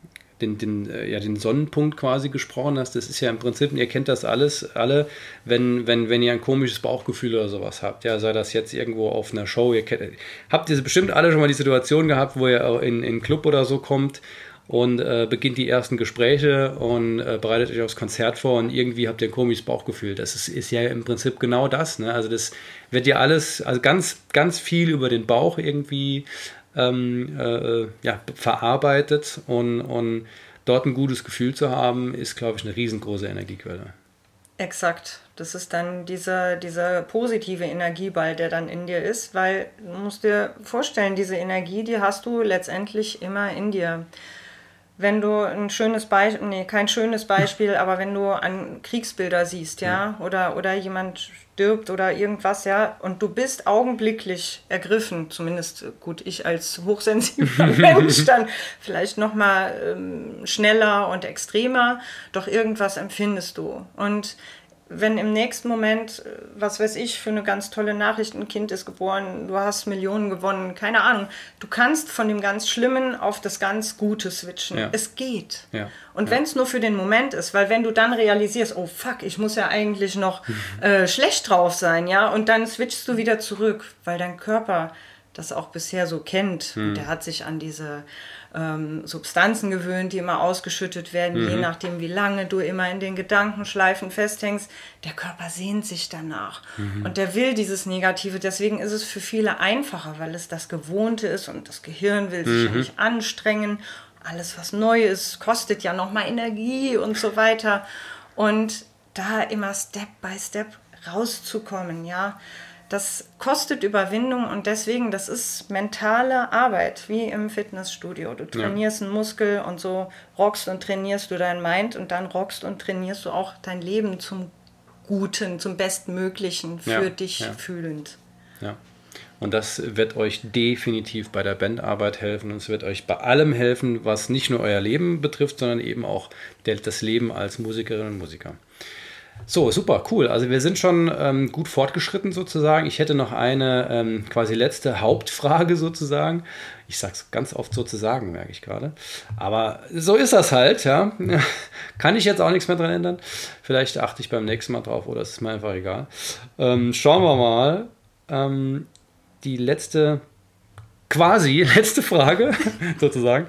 den, den, äh, ja, den Sonnenpunkt quasi gesprochen hast, das ist ja im Prinzip, ihr kennt das alles, alle, wenn, wenn, wenn ihr ein komisches Bauchgefühl oder sowas habt, ja, sei das jetzt irgendwo auf einer Show, ihr kennt, habt ihr bestimmt alle schon mal die Situation gehabt, wo ihr in, in einen Club oder so kommt und äh, beginnt die ersten Gespräche und äh, bereitet euch aufs Konzert vor und irgendwie habt ihr ein komisches Bauchgefühl. Das ist, ist ja im Prinzip genau das. Ne? Also das wird ja alles, also ganz, ganz viel über den Bauch irgendwie ähm, äh, ja, verarbeitet und, und dort ein gutes Gefühl zu haben, ist, glaube ich, eine riesengroße Energiequelle. Exakt. Das ist dann dieser, dieser positive Energieball, der dann in dir ist, weil du musst dir vorstellen, diese Energie, die hast du letztendlich immer in dir wenn du ein schönes Beispiel, nee, kein schönes Beispiel, aber wenn du an Kriegsbilder siehst, ja, ja, oder, oder jemand stirbt oder irgendwas, ja, und du bist augenblicklich ergriffen, zumindest gut, ich als hochsensibler [LAUGHS] Mensch, dann vielleicht nochmal ähm, schneller und extremer, doch irgendwas empfindest du. Und wenn im nächsten Moment, äh, was weiß ich, für eine ganz tolle Nachricht, ein Kind ist geboren, du hast Millionen gewonnen, keine Ahnung. Du kannst von dem ganz Schlimmen auf das ganz Gute switchen. Ja. Es geht. Ja. Und ja. wenn es nur für den Moment ist, weil wenn du dann realisierst, oh fuck, ich muss ja eigentlich noch [LAUGHS] äh, schlecht drauf sein, ja, und dann switchst du wieder zurück, weil dein Körper das auch bisher so kennt. Und der hat sich an diese ähm, Substanzen gewöhnt, die immer ausgeschüttet werden, mhm. je nachdem, wie lange du immer in den Gedankenschleifen festhängst. Der Körper sehnt sich danach mhm. und der will dieses Negative. Deswegen ist es für viele einfacher, weil es das Gewohnte ist und das Gehirn will sich mhm. nicht anstrengen. Alles, was neu ist, kostet ja nochmal Energie und so weiter. Und da immer Step by Step rauszukommen, ja das kostet Überwindung und deswegen, das ist mentale Arbeit, wie im Fitnessstudio. Du trainierst ja. einen Muskel und so rockst und trainierst du dein Mind und dann rockst und trainierst du auch dein Leben zum Guten, zum Bestmöglichen für ja, dich ja. fühlend. Ja. Und das wird euch definitiv bei der Bandarbeit helfen und es wird euch bei allem helfen, was nicht nur euer Leben betrifft, sondern eben auch das Leben als Musikerinnen und Musiker. So, super, cool. Also wir sind schon ähm, gut fortgeschritten sozusagen. Ich hätte noch eine ähm, quasi letzte Hauptfrage sozusagen. Ich sage es ganz oft sozusagen, merke ich gerade. Aber so ist das halt, ja. [LAUGHS] Kann ich jetzt auch nichts mehr dran ändern. Vielleicht achte ich beim nächsten Mal drauf oder es ist mir einfach egal. Ähm, schauen wir mal. Ähm, die letzte, quasi [LAUGHS] letzte Frage [LAUGHS] sozusagen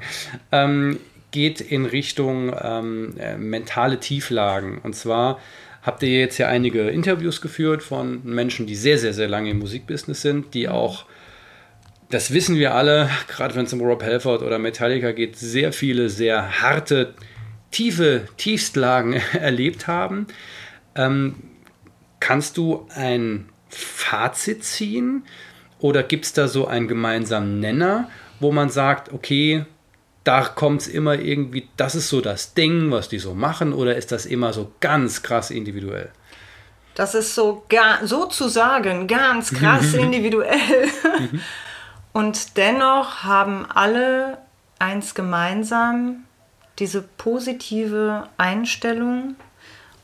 ähm, geht in Richtung ähm, äh, mentale Tieflagen. Und zwar habt ihr jetzt ja einige Interviews geführt von Menschen, die sehr, sehr, sehr lange im Musikbusiness sind, die auch, das wissen wir alle, gerade wenn es um Rob Halford oder Metallica geht, sehr viele, sehr harte, tiefe Tiefstlagen [LAUGHS] erlebt haben. Ähm, kannst du ein Fazit ziehen oder gibt es da so einen gemeinsamen Nenner, wo man sagt, okay, da kommt es immer irgendwie, das ist so das Ding, was die so machen, oder ist das immer so ganz krass individuell? Das ist so gar, sozusagen ganz krass [LAUGHS] individuell. Und dennoch haben alle eins gemeinsam, diese positive Einstellung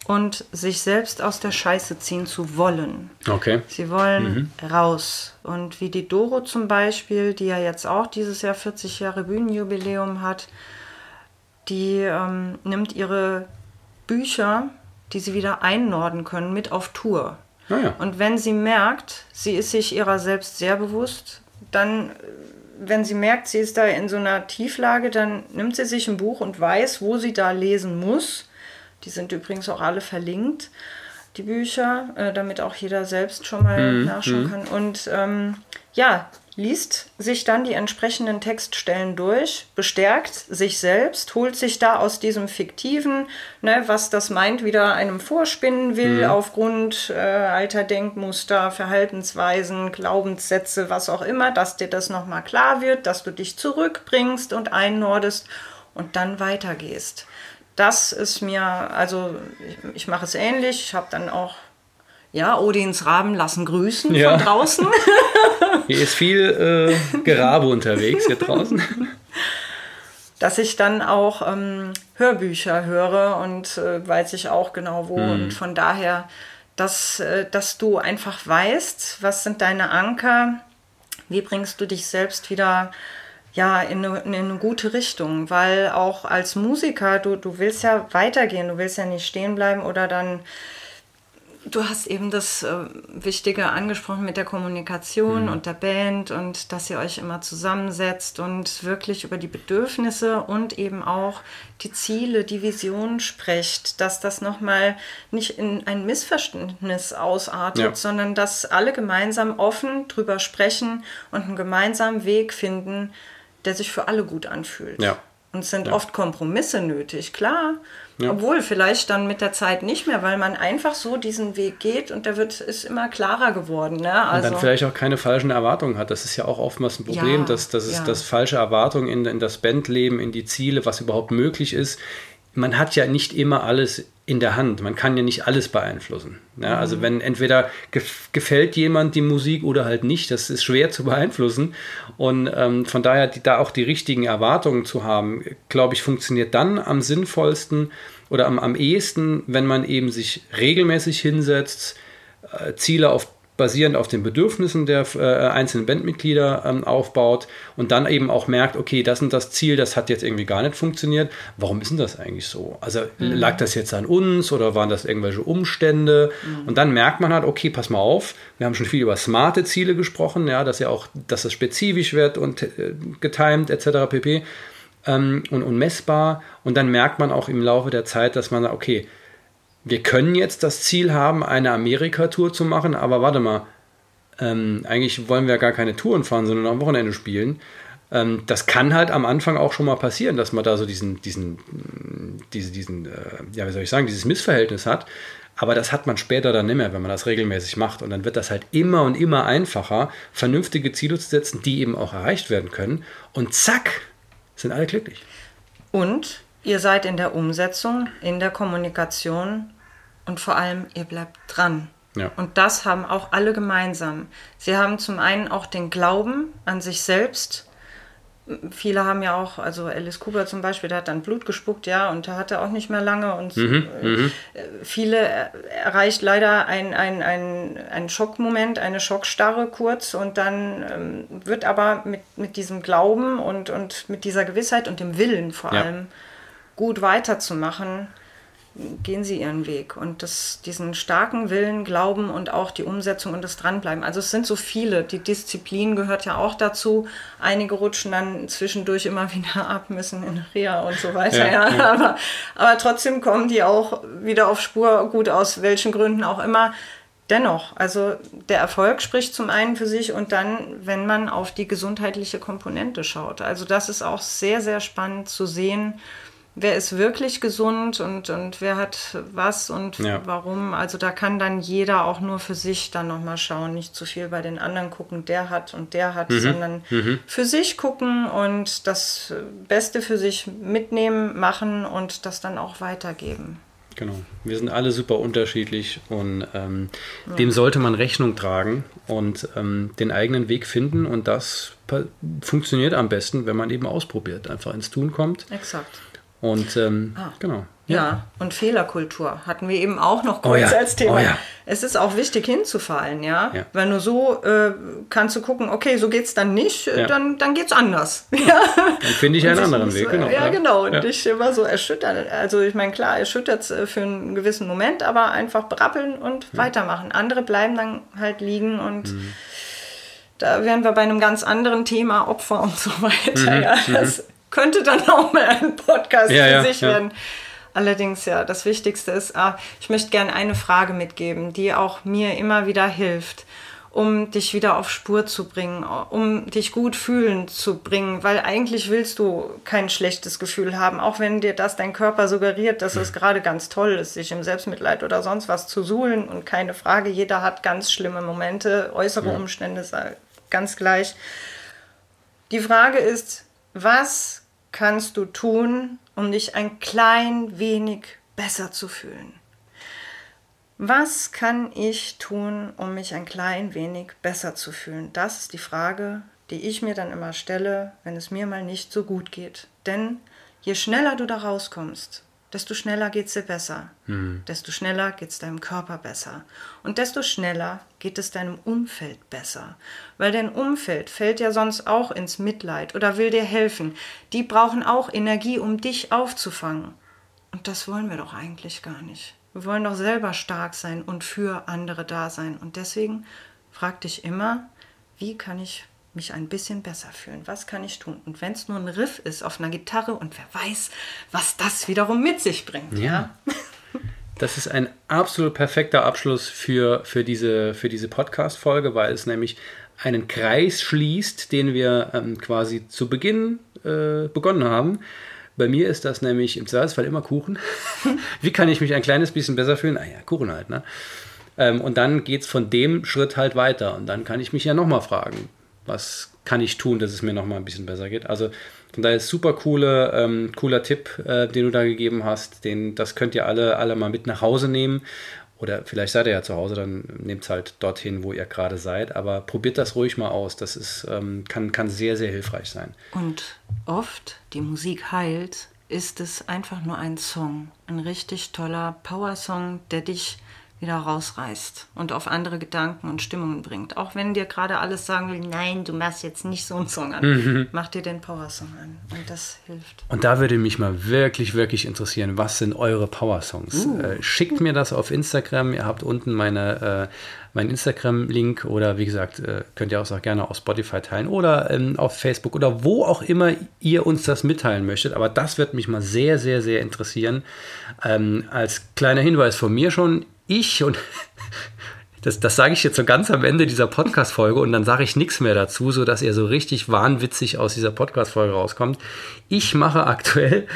und sich selbst aus der Scheiße ziehen zu wollen. Okay. Sie wollen mhm. raus. Und wie die Doro zum Beispiel, die ja jetzt auch dieses Jahr 40 Jahre Bühnenjubiläum hat, die ähm, nimmt ihre Bücher, die sie wieder einnorden können, mit auf Tour. Ah ja. Und wenn sie merkt, sie ist sich ihrer selbst sehr bewusst, dann, wenn sie merkt, sie ist da in so einer Tieflage, dann nimmt sie sich ein Buch und weiß, wo sie da lesen muss die sind übrigens auch alle verlinkt, die Bücher, äh, damit auch jeder selbst schon mal mhm. nachschauen mhm. kann. Und ähm, ja, liest sich dann die entsprechenden Textstellen durch, bestärkt sich selbst, holt sich da aus diesem fiktiven, ne, was das meint, wieder einem vorspinnen will, mhm. aufgrund äh, alter Denkmuster, Verhaltensweisen, Glaubenssätze, was auch immer, dass dir das nochmal klar wird, dass du dich zurückbringst und einnordest und dann weitergehst das ist mir, also ich, ich mache es ähnlich. Ich habe dann auch, ja, Odins Raben lassen grüßen ja. von draußen. [LAUGHS] Hier ist viel äh, Gerabe unterwegs hier draußen. [LAUGHS] Dass ich dann auch ähm, Hörbücher höre und äh, weiß ich auch genau wo. Mhm. Und von daher, dass, äh, dass du einfach weißt, was sind deine Anker, wie bringst du dich selbst wieder ja, in eine, in eine, gute Richtung, weil auch als Musiker, du, du willst ja weitergehen, du willst ja nicht stehen bleiben oder dann, du hast eben das äh, Wichtige angesprochen mit der Kommunikation mhm. und der Band und dass ihr euch immer zusammensetzt und wirklich über die Bedürfnisse und eben auch die Ziele, die Vision sprecht, dass das nochmal nicht in ein Missverständnis ausartet, ja. sondern dass alle gemeinsam offen drüber sprechen und einen gemeinsamen Weg finden, der sich für alle gut anfühlt. Ja. Und es sind ja. oft Kompromisse nötig, klar. Ja. Obwohl vielleicht dann mit der Zeit nicht mehr, weil man einfach so diesen Weg geht und der wird ist immer klarer geworden. Ne? Also, und dann also vielleicht auch keine falschen Erwartungen hat. Das ist ja auch oftmals ein Problem, ja, dass, dass, es, dass falsche Erwartungen in, in das Bandleben, in die Ziele, was überhaupt möglich ist, man hat ja nicht immer alles in der Hand. Man kann ja nicht alles beeinflussen. Ja, also mhm. wenn entweder gefällt jemand die Musik oder halt nicht, das ist schwer zu beeinflussen. Und ähm, von daher die, da auch die richtigen Erwartungen zu haben, glaube ich, funktioniert dann am sinnvollsten oder am, am ehesten, wenn man eben sich regelmäßig hinsetzt, äh, Ziele auf basierend auf den Bedürfnissen der äh, einzelnen Bandmitglieder ähm, aufbaut und dann eben auch merkt, okay, das und das Ziel, das hat jetzt irgendwie gar nicht funktioniert. Warum ist denn das eigentlich so? Also mhm. lag das jetzt an uns oder waren das irgendwelche Umstände? Mhm. Und dann merkt man halt, okay, pass mal auf, wir haben schon viel über smarte Ziele gesprochen, ja, dass ja auch, dass es spezifisch wird und äh, getimed etc. pp. Ähm, und, und messbar. Und dann merkt man auch im Laufe der Zeit, dass man sagt, okay, wir können jetzt das Ziel haben, eine Amerika-Tour zu machen, aber warte mal, ähm, eigentlich wollen wir gar keine Touren fahren, sondern am Wochenende spielen. Ähm, das kann halt am Anfang auch schon mal passieren, dass man da so diesen, diesen, diese, diesen, äh, ja, wie soll ich sagen, dieses Missverhältnis hat. Aber das hat man später dann nicht mehr, wenn man das regelmäßig macht. Und dann wird das halt immer und immer einfacher, vernünftige Ziele zu setzen, die eben auch erreicht werden können. Und zack, sind alle glücklich. Und ihr seid in der Umsetzung, in der Kommunikation und vor allem, ihr bleibt dran. Ja. Und das haben auch alle gemeinsam. Sie haben zum einen auch den Glauben an sich selbst. Viele haben ja auch, also Alice Cooper zum Beispiel, der hat dann Blut gespuckt, ja, und da hat er auch nicht mehr lange. Und mhm, äh, mhm. viele erreicht leider ein, ein, ein, ein Schockmoment, eine Schockstarre kurz und dann ähm, wird aber mit, mit diesem Glauben und, und mit dieser Gewissheit und dem Willen vor ja. allem gut weiterzumachen, gehen sie ihren Weg. Und das, diesen starken Willen, Glauben und auch die Umsetzung und das Dranbleiben. Also es sind so viele. Die Disziplin gehört ja auch dazu. Einige rutschen dann zwischendurch immer [LAUGHS] wieder ab, müssen in Reha und so weiter. Ja, ja. [LAUGHS] Aber, aber trotzdem kommen die auch wieder auf Spur, gut aus welchen Gründen auch immer. Dennoch, also der Erfolg spricht zum einen für sich und dann, wenn man auf die gesundheitliche Komponente schaut. Also das ist auch sehr, sehr spannend zu sehen, wer ist wirklich gesund und, und wer hat was und ja. warum. Also da kann dann jeder auch nur für sich dann nochmal schauen, nicht zu viel bei den anderen gucken, der hat und der hat, mhm. sondern mhm. für sich gucken und das Beste für sich mitnehmen, machen und das dann auch weitergeben. Genau. Wir sind alle super unterschiedlich und ähm, ja. dem sollte man Rechnung tragen und ähm, den eigenen Weg finden und das funktioniert am besten, wenn man eben ausprobiert, einfach ins Tun kommt. Exakt. Und ähm, ah. genau. Ja. ja. und Fehlerkultur hatten wir eben auch noch kurz oh ja. als Thema. Oh ja. Es ist auch wichtig hinzufallen, ja. Wenn du so äh, kannst du gucken, okay, so geht es dann nicht, äh, dann, dann es anders. [LAUGHS] Ja. Dann finde ich einen anderen Weg, genau. Ja, genau. Und dich immer so erschüttern. Also ich meine, klar, erschüttert es äh, für einen gewissen Moment, aber einfach berappeln und weitermachen. Andere bleiben dann halt liegen und mhm. da wären wir bei einem ganz anderen Thema, Opfer und so weiter. Mhm. Ja, mhm. das, könnte dann [LAUGHS] auch mal ein Podcast ja, für ja, sich ja. werden. Allerdings, ja, das Wichtigste ist, ah, ich möchte gerne eine Frage mitgeben, die auch mir immer wieder hilft, um dich wieder auf Spur zu bringen, um dich gut fühlen zu bringen, weil eigentlich willst du kein schlechtes Gefühl haben, auch wenn dir das dein Körper suggeriert, dass es gerade ganz toll ist, sich im Selbstmitleid oder sonst was zu suhlen und keine Frage, jeder hat ganz schlimme Momente, äußere Umstände, ganz gleich. Die Frage ist, was kannst du tun, um dich ein klein wenig besser zu fühlen? Was kann ich tun, um mich ein klein wenig besser zu fühlen? Das ist die Frage, die ich mir dann immer stelle, wenn es mir mal nicht so gut geht. Denn je schneller du da rauskommst, desto schneller geht es dir besser. Mhm. Desto schneller geht es deinem Körper besser. Und desto schneller geht es deinem Umfeld besser. Weil dein Umfeld fällt ja sonst auch ins Mitleid oder will dir helfen. Die brauchen auch Energie, um dich aufzufangen. Und das wollen wir doch eigentlich gar nicht. Wir wollen doch selber stark sein und für andere da sein. Und deswegen frag dich immer, wie kann ich mich ein bisschen besser fühlen. Was kann ich tun? Und wenn es nur ein Riff ist auf einer Gitarre und wer weiß, was das wiederum mit sich bringt. Ja. ja? [LAUGHS] Das ist ein absolut perfekter Abschluss für, für diese, für diese Podcast-Folge, weil es nämlich einen Kreis schließt, den wir ähm, quasi zu Beginn äh, begonnen haben. Bei mir ist das nämlich im Zweifelsfall immer Kuchen. [LAUGHS] Wie kann ich mich ein kleines bisschen besser fühlen? Ah ja, Kuchen halt, ne? Ähm, und dann geht es von dem Schritt halt weiter. Und dann kann ich mich ja nochmal fragen, was kann ich tun, dass es mir noch mal ein bisschen besser geht. Also Von daher super coole, ähm, cooler Tipp, äh, den du da gegeben hast. Den, das könnt ihr alle, alle mal mit nach Hause nehmen. Oder vielleicht seid ihr ja zu Hause, dann nehmt es halt dorthin, wo ihr gerade seid. Aber probiert das ruhig mal aus. Das ist, ähm, kann, kann sehr, sehr hilfreich sein. Und oft, die Musik heilt, ist es einfach nur ein Song. Ein richtig toller Power-Song, der dich wieder rausreißt und auf andere Gedanken und Stimmungen bringt. Auch wenn dir gerade alles sagen will, nein, du machst jetzt nicht so einen Song an, mhm. mach dir den Power-Song an und das hilft. Und da würde mich mal wirklich, wirklich interessieren, was sind eure Power-Songs? Uh. Äh, schickt mir das auf Instagram, ihr habt unten meine... Äh, meinen Instagram-Link oder wie gesagt, äh, könnt ihr auch gerne auf Spotify teilen oder ähm, auf Facebook oder wo auch immer ihr uns das mitteilen möchtet. Aber das wird mich mal sehr, sehr, sehr interessieren. Ähm, als kleiner Hinweis von mir schon, ich und [LAUGHS] das, das sage ich jetzt so ganz am Ende dieser Podcast-Folge und dann sage ich nichts mehr dazu, sodass ihr so richtig wahnwitzig aus dieser Podcast-Folge rauskommt. Ich mache aktuell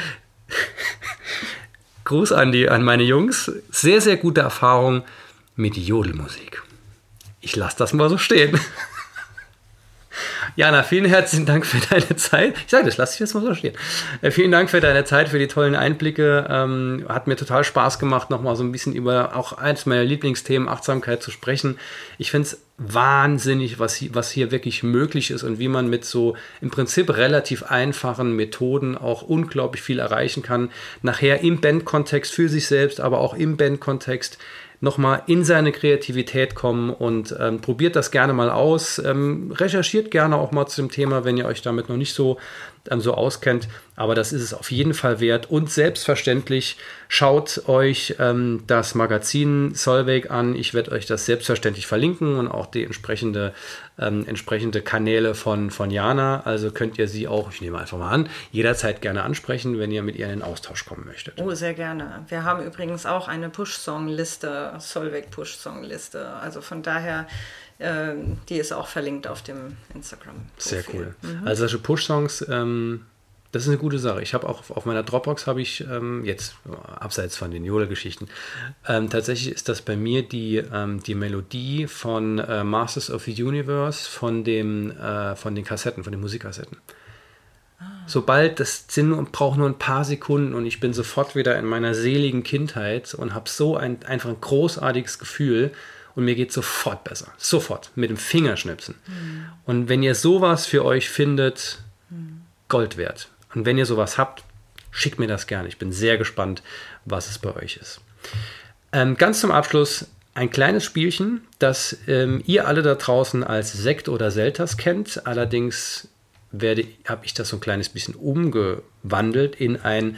[LAUGHS] Gruß an, die, an meine Jungs. Sehr, sehr gute Erfahrung mit Jodelmusik. Ich lasse das mal so stehen. Jana, vielen herzlichen Dank für deine Zeit. Ich sage das, lass dich jetzt mal so stehen. Äh, vielen Dank für deine Zeit, für die tollen Einblicke. Ähm, hat mir total Spaß gemacht, nochmal so ein bisschen über auch eins meiner Lieblingsthemen, Achtsamkeit zu sprechen. Ich finde es wahnsinnig, was hier, was hier wirklich möglich ist und wie man mit so im Prinzip relativ einfachen Methoden auch unglaublich viel erreichen kann. Nachher im Bandkontext für sich selbst, aber auch im Bandkontext nochmal in seine Kreativität kommen und ähm, probiert das gerne mal aus. Ähm, recherchiert gerne auch mal zu dem Thema, wenn ihr euch damit noch nicht so ähm, so auskennt. Aber das ist es auf jeden Fall wert. Und selbstverständlich schaut euch ähm, das Magazin Solveig an. Ich werde euch das selbstverständlich verlinken und auch die entsprechende, ähm, entsprechende Kanäle von, von Jana. Also könnt ihr sie auch, ich nehme einfach mal an, jederzeit gerne ansprechen, wenn ihr mit ihr in den Austausch kommen möchtet. Oh, sehr gerne. Wir haben übrigens auch eine Push-Song-Liste, Solveig Push-Song-Liste. Also von daher ähm, die ist auch verlinkt auf dem Instagram. -Profil. Sehr cool. Mhm. Also solche Push-Songs, ähm, das ist eine gute Sache. Ich habe auch auf meiner Dropbox habe ich ähm, jetzt abseits von den Yoda-Geschichten ähm, tatsächlich ist das bei mir die, ähm, die Melodie von äh, Masters of the Universe von dem äh, von den Kassetten, von den Musikkassetten. Ah. Sobald das sind und braucht nur ein paar Sekunden und ich bin sofort wieder in meiner seligen Kindheit und habe so ein einfach ein großartiges Gefühl und mir geht sofort besser. Sofort. Mit dem Fingerschnipsen. Mhm. Und wenn ihr sowas für euch findet, mhm. Gold wert. Und wenn ihr sowas habt, schickt mir das gerne. Ich bin sehr gespannt, was es bei euch ist. Ähm, ganz zum Abschluss ein kleines Spielchen, das ähm, ihr alle da draußen als Sekt oder Selters kennt. Allerdings habe ich das so ein kleines bisschen umgewandelt in ein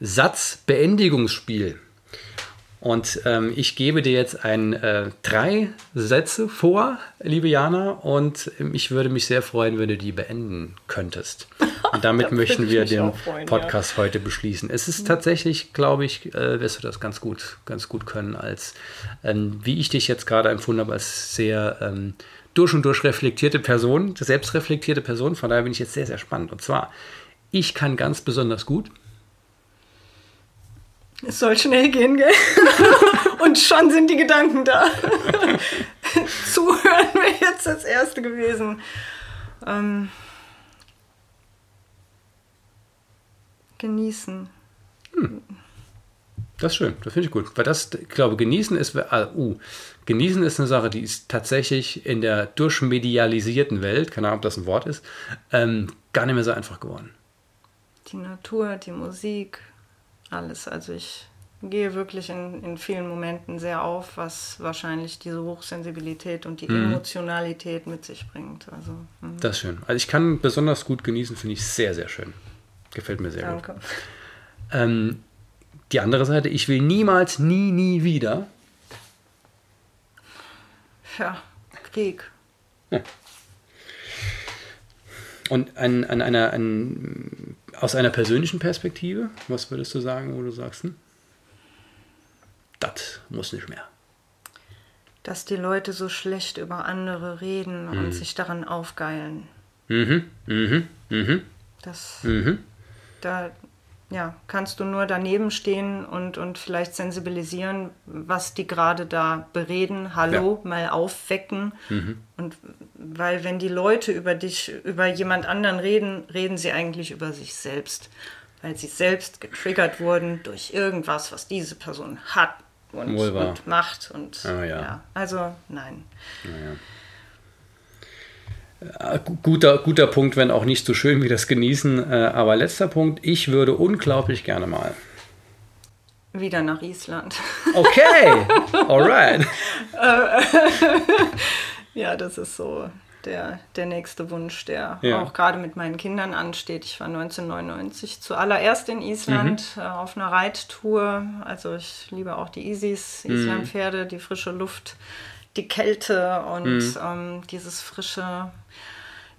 Satzbeendigungsspiel. Und ähm, ich gebe dir jetzt ein, äh, drei Sätze vor, liebe Jana, und ähm, ich würde mich sehr freuen, wenn du die beenden könntest. [LAUGHS] Und damit möchten wir den freuen, Podcast ja. heute beschließen. Es ist tatsächlich, glaube ich, äh, wirst du das ganz gut, ganz gut können, als ähm, wie ich dich jetzt gerade empfunden habe, als sehr ähm, durch und durch reflektierte Person, selbstreflektierte Person. Von daher bin ich jetzt sehr, sehr spannend. Und zwar, ich kann ganz besonders gut es soll schnell gehen, gell? [LAUGHS] Und schon sind die Gedanken da. [LAUGHS] Zuhören wäre jetzt das Erste gewesen. Ähm, genießen. Hm. Das ist schön, das finde ich gut. Weil das, ich glaube, genießen ist, uh, uh, genießen ist eine Sache, die ist tatsächlich in der durchmedialisierten Welt, keine Ahnung, ob das ein Wort ist, ähm, gar nicht mehr so einfach geworden. Die Natur, die Musik, alles. Also ich gehe wirklich in, in vielen Momenten sehr auf, was wahrscheinlich diese Hochsensibilität und die mhm. Emotionalität mit sich bringt. Also, mhm. Das ist schön. Also ich kann besonders gut genießen, finde ich sehr, sehr schön. Gefällt mir sehr Danke. gut. Ähm, die andere Seite, ich will niemals, nie, nie wieder. Ja, Krieg. Ja. Und an, an einer, an, aus einer persönlichen Perspektive, was würdest du sagen, wo du sagst? Hm? Das muss nicht mehr. Dass die Leute so schlecht über andere reden mhm. und sich daran aufgeilen. Mhm, mhm, mhm. Das, mhm. Da, ja, kannst du nur daneben stehen und, und vielleicht sensibilisieren, was die gerade da bereden. Hallo, ja. mal aufwecken. Mhm. Und weil wenn die Leute über dich, über jemand anderen reden, reden sie eigentlich über sich selbst. Weil sie selbst getriggert wurden durch irgendwas, was diese Person hat und, und macht. Und oh, ja. ja. also nein. Naja. Äh, guter, guter Punkt, wenn auch nicht so schön wie das Genießen. Äh, aber letzter Punkt, ich würde unglaublich gerne mal. Wieder nach Island. Okay, [LAUGHS] alright. [LAUGHS] ja, das ist so der, der nächste Wunsch, der ja. auch gerade mit meinen Kindern ansteht. Ich war 1999 zuallererst in Island mhm. Äh, auf einer Reittour. Also ich liebe auch die Isis, mhm. Islandpferde, die frische Luft, die Kälte und mhm. ähm, dieses frische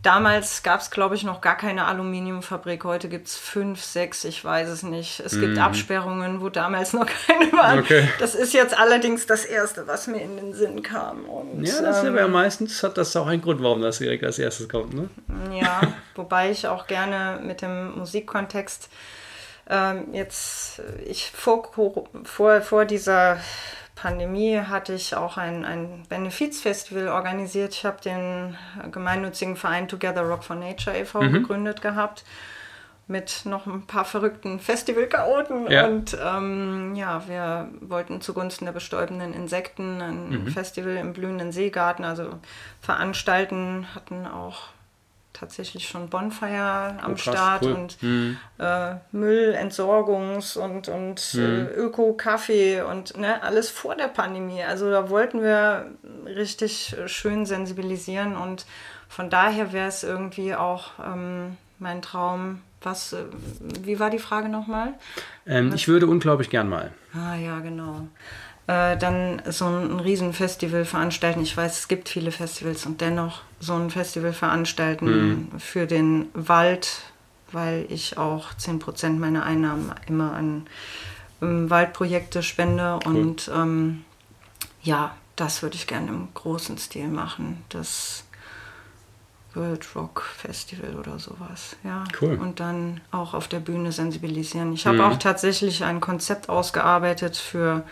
Damals gab es, glaube ich, noch gar keine Aluminiumfabrik. Heute gibt es fünf, sechs, ich weiß es nicht. Es gibt mhm. Absperrungen, wo damals noch [LAUGHS] keine waren. Okay. Das ist jetzt allerdings das Erste, was mir in den Sinn kam. Und, ja, das ähm, ja meistens hat das auch einen Grund, warum das direkt als erstes kommt. Ne? Ja, [LAUGHS] wobei ich auch gerne mit dem Musikkontext ähm, jetzt, ich vor, vor, vor dieser Pandemie hatte ich auch ein, ein Benefizfestival organisiert. Ich habe den gemeinnützigen Verein Together Rock for Nature e.V. Mhm. gegründet gehabt mit noch ein paar verrückten Festivalchaoten. Ja. Und ähm, ja, wir wollten zugunsten der bestäubenden Insekten ein mhm. Festival im blühenden Seegarten, also veranstalten, hatten auch tatsächlich schon Bonfire am oh, krass, Start cool. und mhm. äh, Müllentsorgungs- und, und mhm. äh, Öko-Kaffee und ne, alles vor der Pandemie. Also da wollten wir richtig schön sensibilisieren und von daher wäre es irgendwie auch ähm, mein Traum. Was, äh, wie war die Frage nochmal? Ähm, ich würde unglaublich gern mal. Ah ja, genau äh, dann so ein, ein Riesenfestival veranstalten. Ich weiß, es gibt viele Festivals und dennoch so ein Festival veranstalten mhm. für den Wald, weil ich auch 10% meiner Einnahmen immer an ähm, Waldprojekte spende cool. und ähm, ja, das würde ich gerne im großen Stil machen. Das World Rock Festival oder sowas. Ja. Cool. Und dann auch auf der Bühne sensibilisieren. Ich habe mhm. auch tatsächlich ein Konzept ausgearbeitet für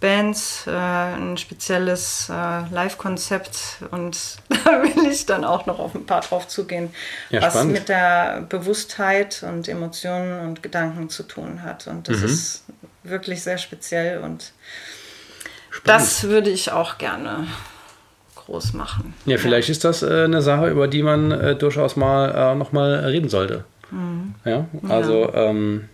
Bands, äh, ein spezielles äh, Live-Konzept und [LAUGHS] da will ich dann auch noch auf ein paar drauf zugehen, ja, was spannend. mit der Bewusstheit und Emotionen und Gedanken zu tun hat. Und das mhm. ist wirklich sehr speziell und spannend. das würde ich auch gerne groß machen. Ja, vielleicht ja. ist das äh, eine Sache, über die man äh, durchaus mal äh, nochmal reden sollte. Mhm. Ja, also ja. Ähm,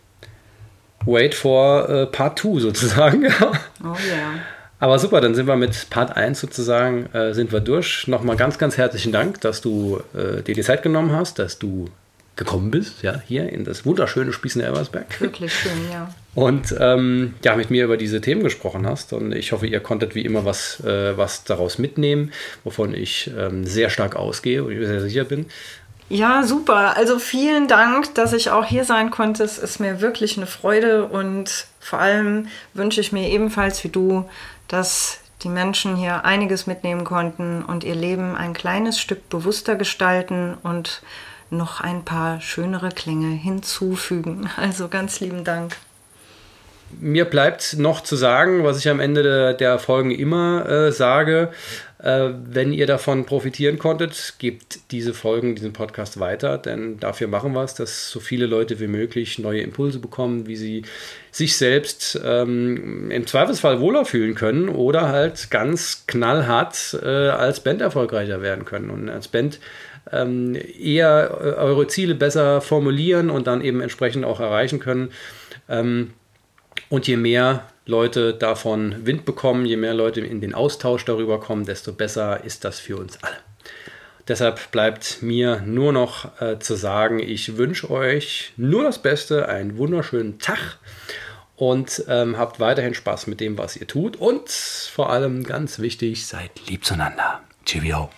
wait for uh, Part 2 sozusagen. [LAUGHS] oh yeah. Aber super, dann sind wir mit Part 1 sozusagen, äh, sind wir durch. Nochmal ganz, ganz herzlichen Dank, dass du äh, dir die Zeit genommen hast, dass du gekommen bist, ja, hier in das wunderschöne Spießen Elversberg. Wirklich schön, ja. Und ähm, ja, mit mir über diese Themen gesprochen hast. Und ich hoffe, ihr konntet wie immer was, äh, was daraus mitnehmen, wovon ich ähm, sehr stark ausgehe und ich sehr sicher bin. Ja, super. Also vielen Dank, dass ich auch hier sein konnte. Es ist mir wirklich eine Freude und vor allem wünsche ich mir ebenfalls wie du, dass die Menschen hier einiges mitnehmen konnten und ihr Leben ein kleines Stück bewusster gestalten und noch ein paar schönere Klänge hinzufügen. [LAUGHS] Also ganz lieben Dank. Mir bleibt noch zu sagen, was ich am Ende der, der Folgen immer äh, sage. Äh, wenn ihr davon profitieren konntet, gebt diese Folgen, diesen Podcast weiter, denn dafür machen wir es, dass so viele Leute wie möglich neue Impulse bekommen, wie sie sich selbst ähm, im Zweifelsfall wohler fühlen können oder halt ganz knallhart äh, als Band erfolgreicher werden können und als Band ähm, eher äh, eure Ziele besser formulieren und dann eben entsprechend auch erreichen können. Ähm, und je mehr Leute davon Wind bekommen, je mehr Leute in den Austausch darüber kommen, desto besser ist das für uns alle. Deshalb bleibt mir nur noch äh, zu sagen, ich wünsche euch nur das Beste, einen wunderschönen Tag und ähm, habt weiterhin Spaß mit dem, was ihr tut und vor allem ganz wichtig, seid lieb zueinander. Cheerio.